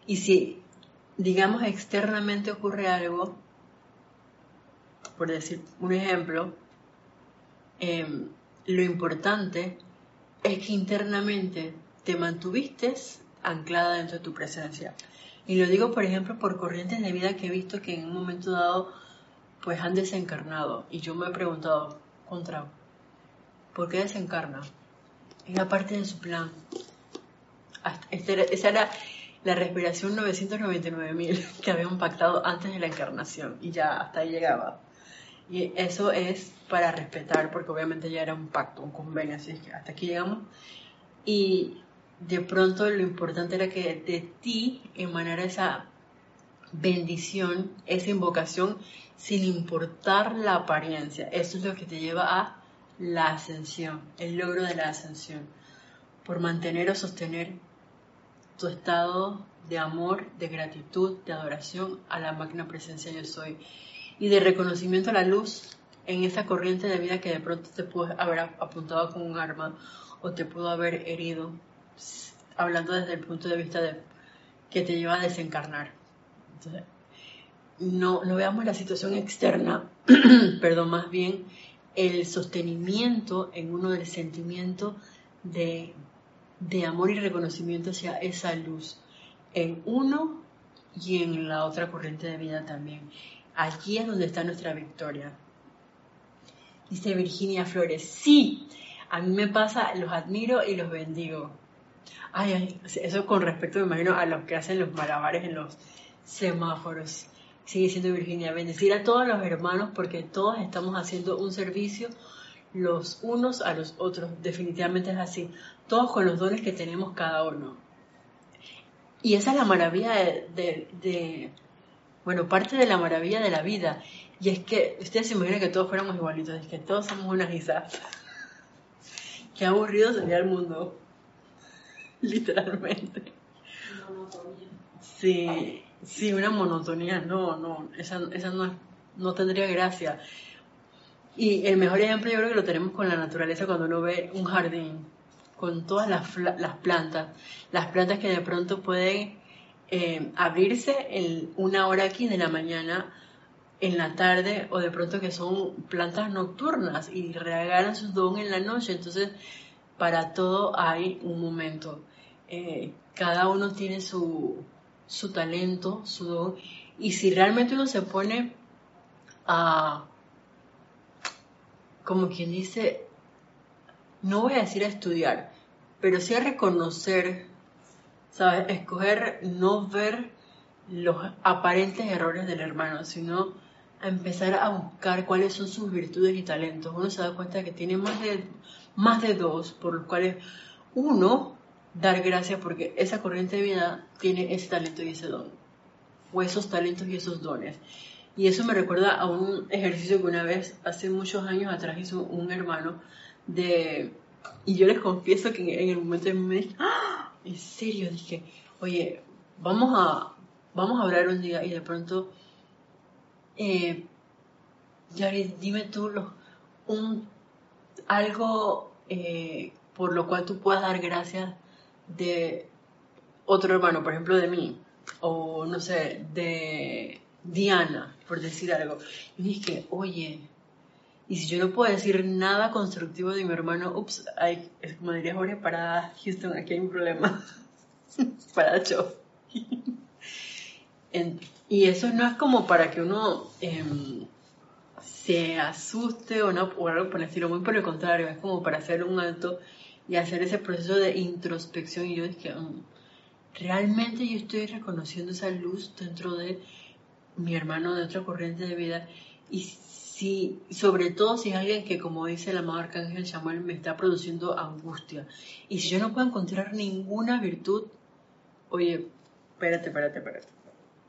Y si, digamos, externamente ocurre algo, por decir un ejemplo, em, lo importante es que internamente te mantuviste anclada dentro de tu presencia. Y lo digo, por ejemplo, por corrientes de vida que he visto que en un momento dado pues han desencarnado. Y yo me he preguntado, contra, ¿por qué desencarna? la parte de su plan. Este esa era la respiración 999.000 que habían pactado antes de la encarnación. Y ya hasta ahí llegaba. Y eso es para respetar, porque obviamente ya era un pacto, un convenio, así es que hasta aquí llegamos. Y de pronto lo importante era que de ti emanara esa bendición, esa invocación, sin importar la apariencia. Eso es lo que te lleva a la ascensión, el logro de la ascensión, por mantener o sostener tu estado de amor, de gratitud, de adoración a la máquina presencia yo soy y de reconocimiento a la luz en esa corriente de vida que de pronto te pudo haber apuntado con un arma o te pudo haber herido hablando desde el punto de vista de que te lleva a desencarnar. Entonces, no, no veamos la situación externa, perdón, más bien el sostenimiento en uno del sentimiento de, de amor y reconocimiento hacia esa luz en uno y en la otra corriente de vida también. Allí es donde está nuestra victoria. Dice Virginia Flores, sí, a mí me pasa, los admiro y los bendigo. Ay, eso con respecto, me imagino, a los que hacen los malabares en los semáforos. Sigue siendo Virginia, bendecir a todos los hermanos porque todos estamos haciendo un servicio los unos a los otros. Definitivamente es así. Todos con los dones que tenemos cada uno. Y esa es la maravilla de, bueno, parte de la maravilla de la vida. Y es que ustedes se imaginan que todos fuéramos igualitos, es que todos somos una risa. Qué aburrido sería el mundo. literalmente. Sí, sí, una monotonía, no, no, esa, esa no, no tendría gracia. Y el mejor ejemplo yo creo que lo tenemos con la naturaleza cuando uno ve un jardín, con todas las, las plantas, las plantas que de pronto pueden eh, abrirse en una hora aquí de la mañana, en la tarde, o de pronto que son plantas nocturnas y regalan su don en la noche. Entonces, para todo hay un momento. Eh, cada uno tiene su, su talento, su don, y si realmente uno se pone a, como quien dice, no voy a decir a estudiar, pero sí a reconocer, ¿sabes? Escoger no ver los aparentes errores del hermano, sino empezar a buscar cuáles son sus virtudes y talentos. Uno se da cuenta que tiene más de más de dos, por los cuales uno, dar gracias porque esa corriente de vida tiene ese talento y ese don, o esos talentos y esos dones. Y eso me recuerda a un ejercicio que una vez, hace muchos años atrás, hizo un hermano de... Y yo les confieso que en el momento me dije, ¡Ah! En serio, dije, oye, vamos a, vamos a hablar un día y de pronto, eh, Yari, dime tú un, algo eh, por lo cual tú puedas dar gracias de otro hermano, por ejemplo, de mí, o no sé, de Diana, por decir algo. Y dije, oye, y si yo no puedo decir nada constructivo de mi hermano, ups, hay, como diría Jorge, para Houston, aquí hay un problema. para yo. y eso no es como para que uno em, se asuste o, no, o algo por el estilo, muy por el contrario, es como para hacer un alto y hacer ese proceso de introspección. Y yo dije, mm, realmente yo estoy reconociendo esa luz dentro de mi hermano de otra corriente de vida. Y si, sobre todo si es alguien que, como dice el amado Arcángel Samuel, me está produciendo angustia. Y si yo no puedo encontrar ninguna virtud, oye, espérate, espérate, espérate.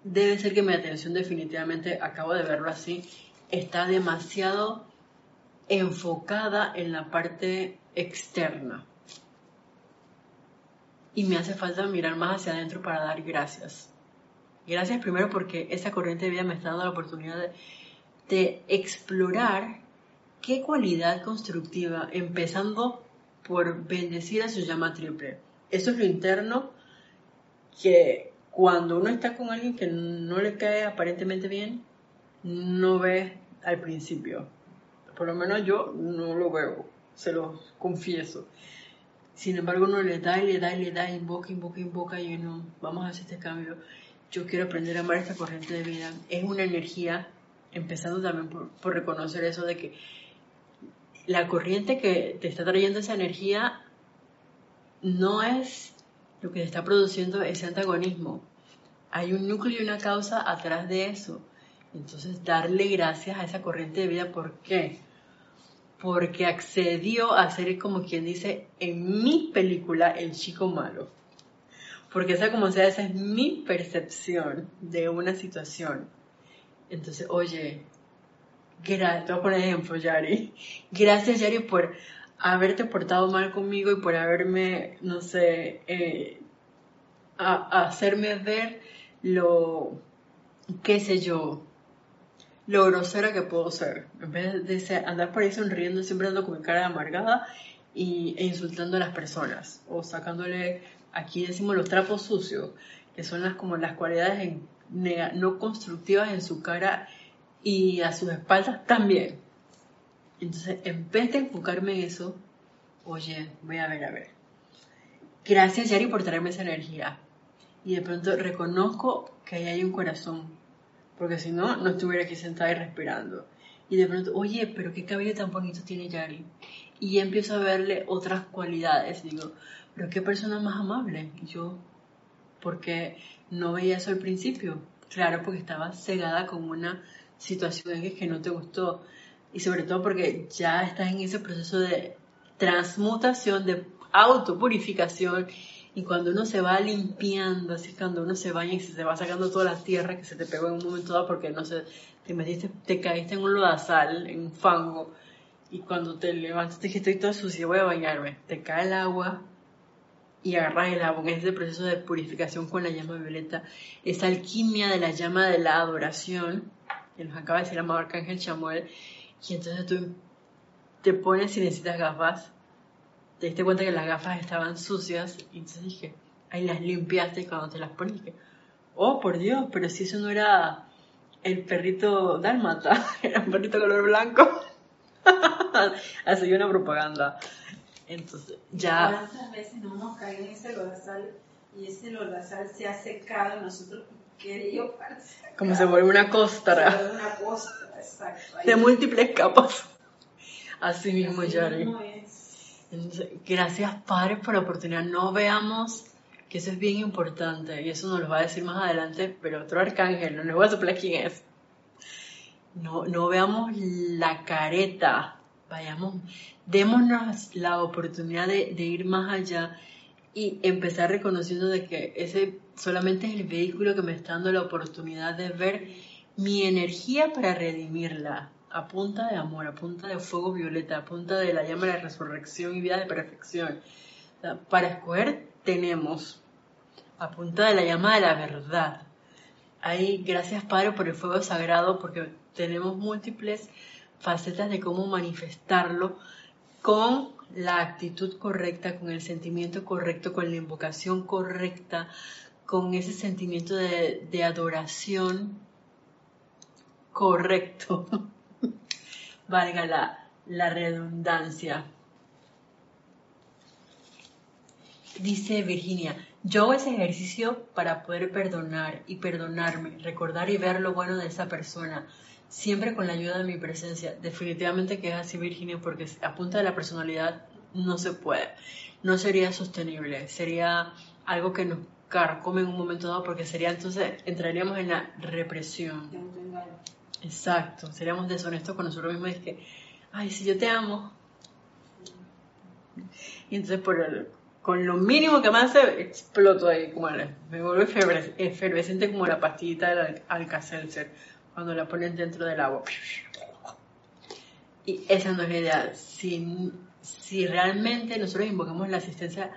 Debe ser que mi atención definitivamente, acabo de verlo así, está demasiado enfocada en la parte externa. Y me hace falta mirar más hacia adentro para dar gracias. Gracias primero porque esa corriente de vida me está dando la oportunidad de, explorar qué cualidad constructiva, empezando por bendecir a su llama triple. Eso es lo interno que cuando uno está con alguien que no le cae aparentemente bien, no ve al principio. Por lo menos yo no lo veo, se lo confieso. Sin embargo, uno le da y le da y le da, invoca, invoca, invoca y uno, vamos a hacer este cambio yo quiero aprender a amar esta corriente de vida. Es una energía, empezando también por, reconocer eso de que la corriente que te está trayendo esa energía no es lo que te está produciendo ese antagonismo. Hay un núcleo y una causa atrás de eso. Entonces, darle gracias a esa corriente de vida, ¿por qué? Porque accedió a ser, como quien dice, en mi película, el chico malo porque sea como sea, esa es mi percepción de una situación. Entonces, oye, gracias, poner ejemplo, Yari. Gracias, Yari, por haberte portado mal conmigo y por haberme, no sé, eh, a, hacerme ver lo, qué sé yo, lo grosera que puedo ser. En vez de andar por ahí sonriendo, siempre ando con mi cara amargada y, e insultando a las personas o sacándole aquí decimos los trapos sucios, que son las como las cualidades no constructivas en su cara y a sus espaldas también. Entonces, en vez de enfocarme en eso, oye, voy a ver, a ver. Gracias, Yari, por traerme esa energía. Y de pronto reconozco que ahí hay un corazón, porque si no, no estuviera aquí sentada y respirando. Y de pronto, oye, pero qué cabello tan bonito tiene Yari. Y empiezo a verle otras cualidades. Digo, pero qué persona más amable. Y yo, porque no veía eso al principio. Claro, porque estaba cegada con una situación que no te gustó. Y sobre todo porque ya estás en ese proceso de transmutación, de autopurificación. Y cuando uno se va limpiando, así cuando uno se baña y se va sacando toda la tierra que se te pegó en un momento dado porque no sé, te metiste, te caíste en un lodazal, en un fango, y cuando te levantas te dijiste estoy toda sucia, voy a bañarme. Te cae el agua, y agarras el agua, en ese proceso de purificación con la llama violeta, esa alquimia de la llama de la adoración, que nos acaba de decir el amado Arcángel Chamuel, y entonces tú te pones y necesitas gafas, te diste cuenta que las gafas estaban sucias, y entonces dije, ahí las limpiaste cuando te las pones, dije, oh por Dios, pero si eso no era el perrito dálmata, era un perrito color blanco. Así una propaganda. Entonces, ya. ¿Cuántas veces no hemos caído en ese lodazal y ese lodazal se ha secado nosotros querido Como se vuelve una costra. Se vuelve una costra, exacto. De múltiples capas. Así mismo, Yari. gracias, Padre, por la oportunidad. No veamos que eso es bien importante y eso nos lo va a decir más adelante, pero otro arcángel, no les voy a soplar quién es. No, no veamos la careta vayamos, démonos la oportunidad de, ir más allá y empezar reconociendo de que ese solamente es el vehículo que me está dando la oportunidad de ver mi energía para redimirla a punta de amor, a punta de fuego violeta, a punta de la llama de resurrección y vida de perfección. para escoger tenemos a punta de la llama de la verdad. Ahí, gracias Padre por el fuego sagrado, porque tenemos múltiples facetas de cómo manifestarlo con la actitud correcta, con el sentimiento correcto, con la invocación correcta, con ese sentimiento de, adoración correcto. Valga la, la redundancia. Dice Virginia, yo hago ese ejercicio para poder perdonar y perdonarme, recordar y ver lo bueno de esa persona, siempre con la ayuda de mi presencia. Definitivamente que es así, Virginia, porque a punta de la personalidad no se puede. No sería sostenible, sería algo que nos carcome en un momento dado, porque sería entonces, entraríamos en la represión. Exacto, seríamos deshonestos con nosotros mismos. Es que, ay, si yo te amo. Y entonces, por con lo mínimo que me hace, exploto ahí, como me vuelve efervescente como la pastillita del Alka-Seltzer cuando la ponen dentro del agua. Y esa no es la idea. Si, si realmente nosotros invocamos la asistencia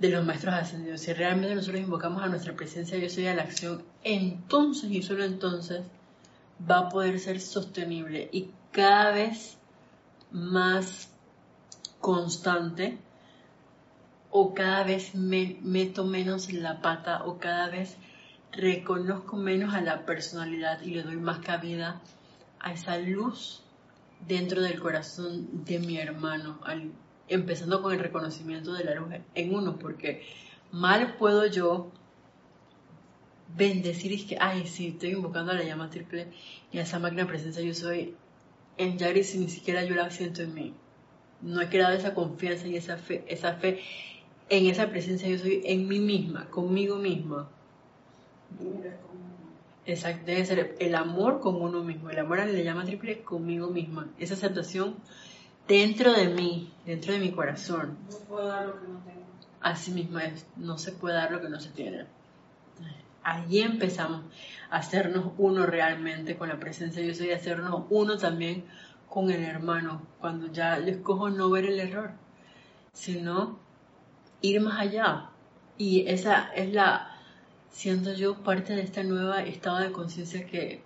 de los maestros ascendidos, si realmente nosotros invocamos a nuestra presencia, yo soy a la acción, entonces y solo entonces va a poder ser sostenible y cada vez más constante o cada vez me meto menos la pata o cada vez reconozco menos a la personalidad y le doy más cabida a esa luz dentro del corazón de mi hermano, empezando con el reconocimiento de la luz en uno, porque mal puedo yo bendecir y que, ay, sí, estoy invocando a la llama triple y a esa de presencia yo soy en Yari si ni siquiera yo la siento en mí. No he creado esa confianza y esa fe, esa fe en esa presencia yo soy en mí misma, conmigo misma. Exacto, debe ser el amor con uno mismo. El amor le llama triple conmigo misma. Esa aceptación dentro de mí, dentro de mi corazón. No puedo dar lo que no tengo. Así mismo es, no se puede dar lo que no se tiene. Allí empezamos a hacernos uno realmente con la presencia yo soy, a hacernos uno también con el hermano, cuando ya yo escojo no ver el error, sino ir más allá. Y esa es la, siendo yo parte de este nuevo estado de conciencia que,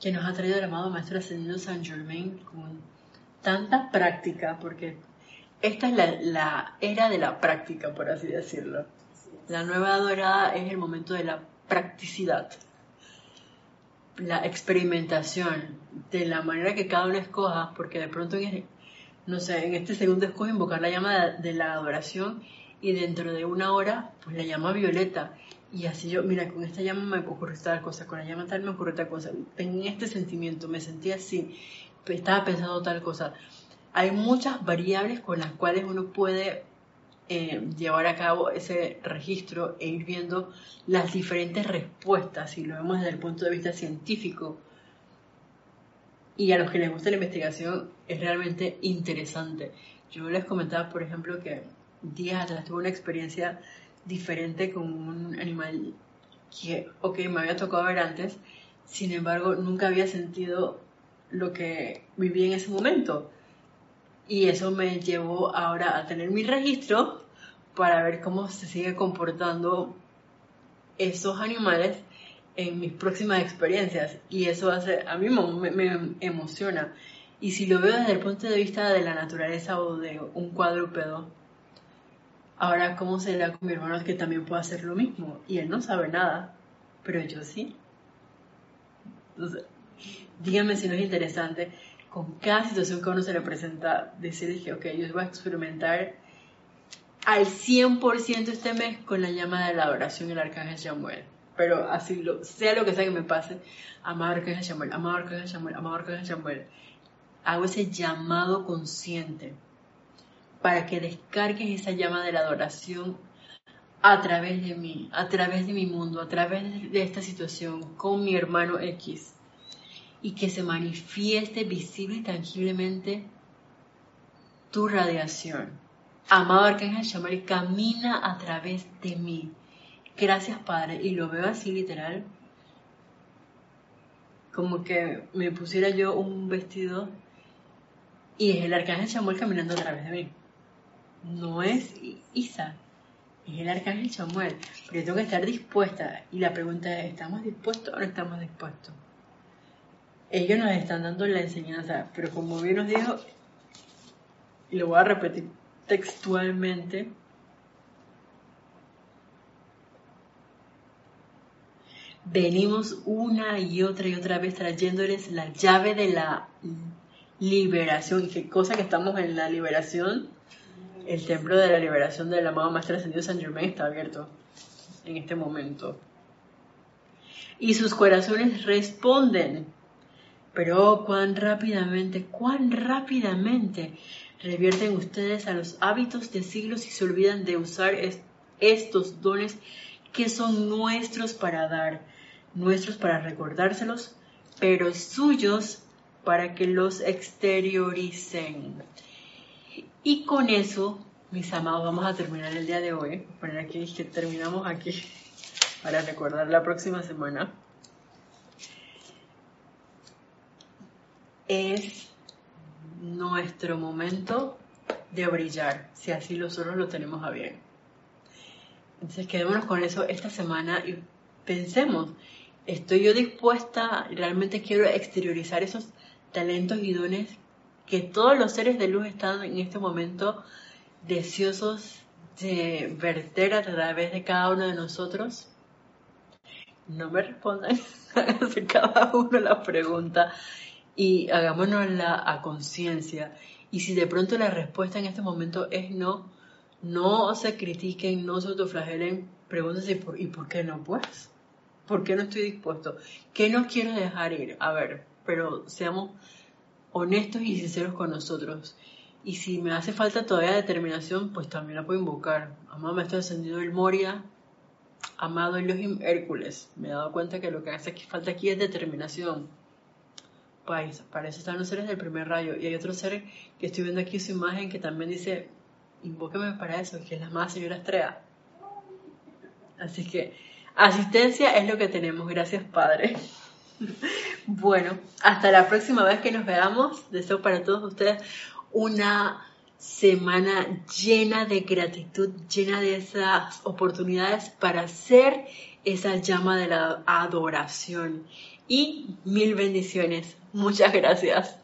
que nos ha traído el amado Maestro Ascendido San Germain con tanta práctica, porque esta es la, la, era de la práctica, por así decirlo. La nueva dorada es el momento de la practicidad, la experimentación, de la manera que cada uno escoja, porque de pronto, no sé, en este segundo escoge invocar la llama de la adoración y dentro de una hora, pues la llama violeta. Y así yo, mira, con esta llama me ocurre tal cosa, con la llama tal me ocurre tal cosa. Tenía este sentimiento, me sentía así, estaba pensando tal cosa. Hay muchas variables con las cuales uno puede eh, llevar a cabo ese registro e ir viendo las diferentes respuestas, si lo vemos desde el punto de vista científico. Y a los que les gusta la investigación es realmente interesante. Yo les comentaba, por ejemplo, que días atrás tuve una experiencia diferente con un animal que, ok, me había tocado ver antes, sin embargo, nunca había sentido lo que viví en ese momento. Y eso me llevó ahora a tener mi registro para ver cómo se sigue comportando esos animales en mis próximas experiencias. Y eso hace, a mí me, me emociona. Y si lo veo desde el punto de vista de la naturaleza o de un cuadrúpedo, Ahora, ¿cómo será con mi hermano que también puede hacer lo mismo? Y él no sabe nada, pero yo sí. díganme si no es interesante, con cada situación que uno se le presenta, decir que, ok, yo voy a experimentar al 100% este mes con la llama de la adoración el arcángel Samuel. Pero así, lo, sea lo que sea que me pase, amado arcángel Samuel, amado arcángel Samuel, amado arcángel Samuel. Hago ese llamado consciente para que descargues esa llama de la adoración a través de mí, a través de mi mundo, a través de esta situación con mi hermano X y que se manifieste visible y tangiblemente tu radiación. Amado Arcángel Shammai, camina a través de mí. Gracias Padre, y lo veo así literal. como que me pusiera yo un vestido y es el arcángel Chamuel caminando a través de mí. No es Isa, es el arcángel Chamuel. Pero tengo que estar dispuesta. Y la pregunta es, ¿estamos dispuestos o no estamos dispuestos? Ellos nos están dando la enseñanza, pero como bien nos dijo, y lo voy a repetir textualmente, venimos una y otra y otra vez trayéndoles la llave de la liberación. Qué cosa que estamos en la liberación. El templo de la liberación del amado Maestro Ascendido San Germain está abierto en este momento. Y sus corazones responden. Pero cuán rápidamente, cuán rápidamente revierten ustedes a los hábitos de siglos y se olvidan de usar estos dones que son nuestros para dar nuestros para recordárselos, pero suyos para que los exterioricen. Y con eso, mis amados, vamos a terminar el día de hoy. Poner aquí que terminamos aquí para recordar la próxima semana. Es nuestro momento de brillar, si así nosotros lo tenemos a bien. Entonces quedémonos con eso esta semana y pensemos estoy yo dispuesta, realmente quiero exteriorizar esos talentos y dones que todos los seres de luz están en este momento deseosos de verter a través de cada uno de nosotros? No me respondan, háganse cada uno la pregunta y hagámonosla a conciencia. Y si de pronto la respuesta en este momento es no, no se critiquen, no se autoflagelen, pregúntense ¿y por qué no? Pues ¿Por qué no estoy dispuesto? ¿Qué no quiero dejar ir? A ver, pero seamos honestos y sinceros con nosotros. Y si me hace falta todavía determinación, pues también la puedo invocar. Amado Maestro Ascendido el Moria, amado Elohim Hércules. Me he dado cuenta que lo que hace falta aquí es determinación. Pues, para eso están los seres del primer rayo. Y hay otro ser que estoy viendo aquí su imagen que también dice, invóqueme para eso, que es la más señora Estrella. Así que Asistencia es lo que tenemos, gracias Padre. Bueno, hasta la próxima vez que nos veamos. Deseo para todos ustedes una semana llena de gratitud, llena de esas oportunidades para hacer esa llama de la adoración. Y mil bendiciones. Muchas gracias.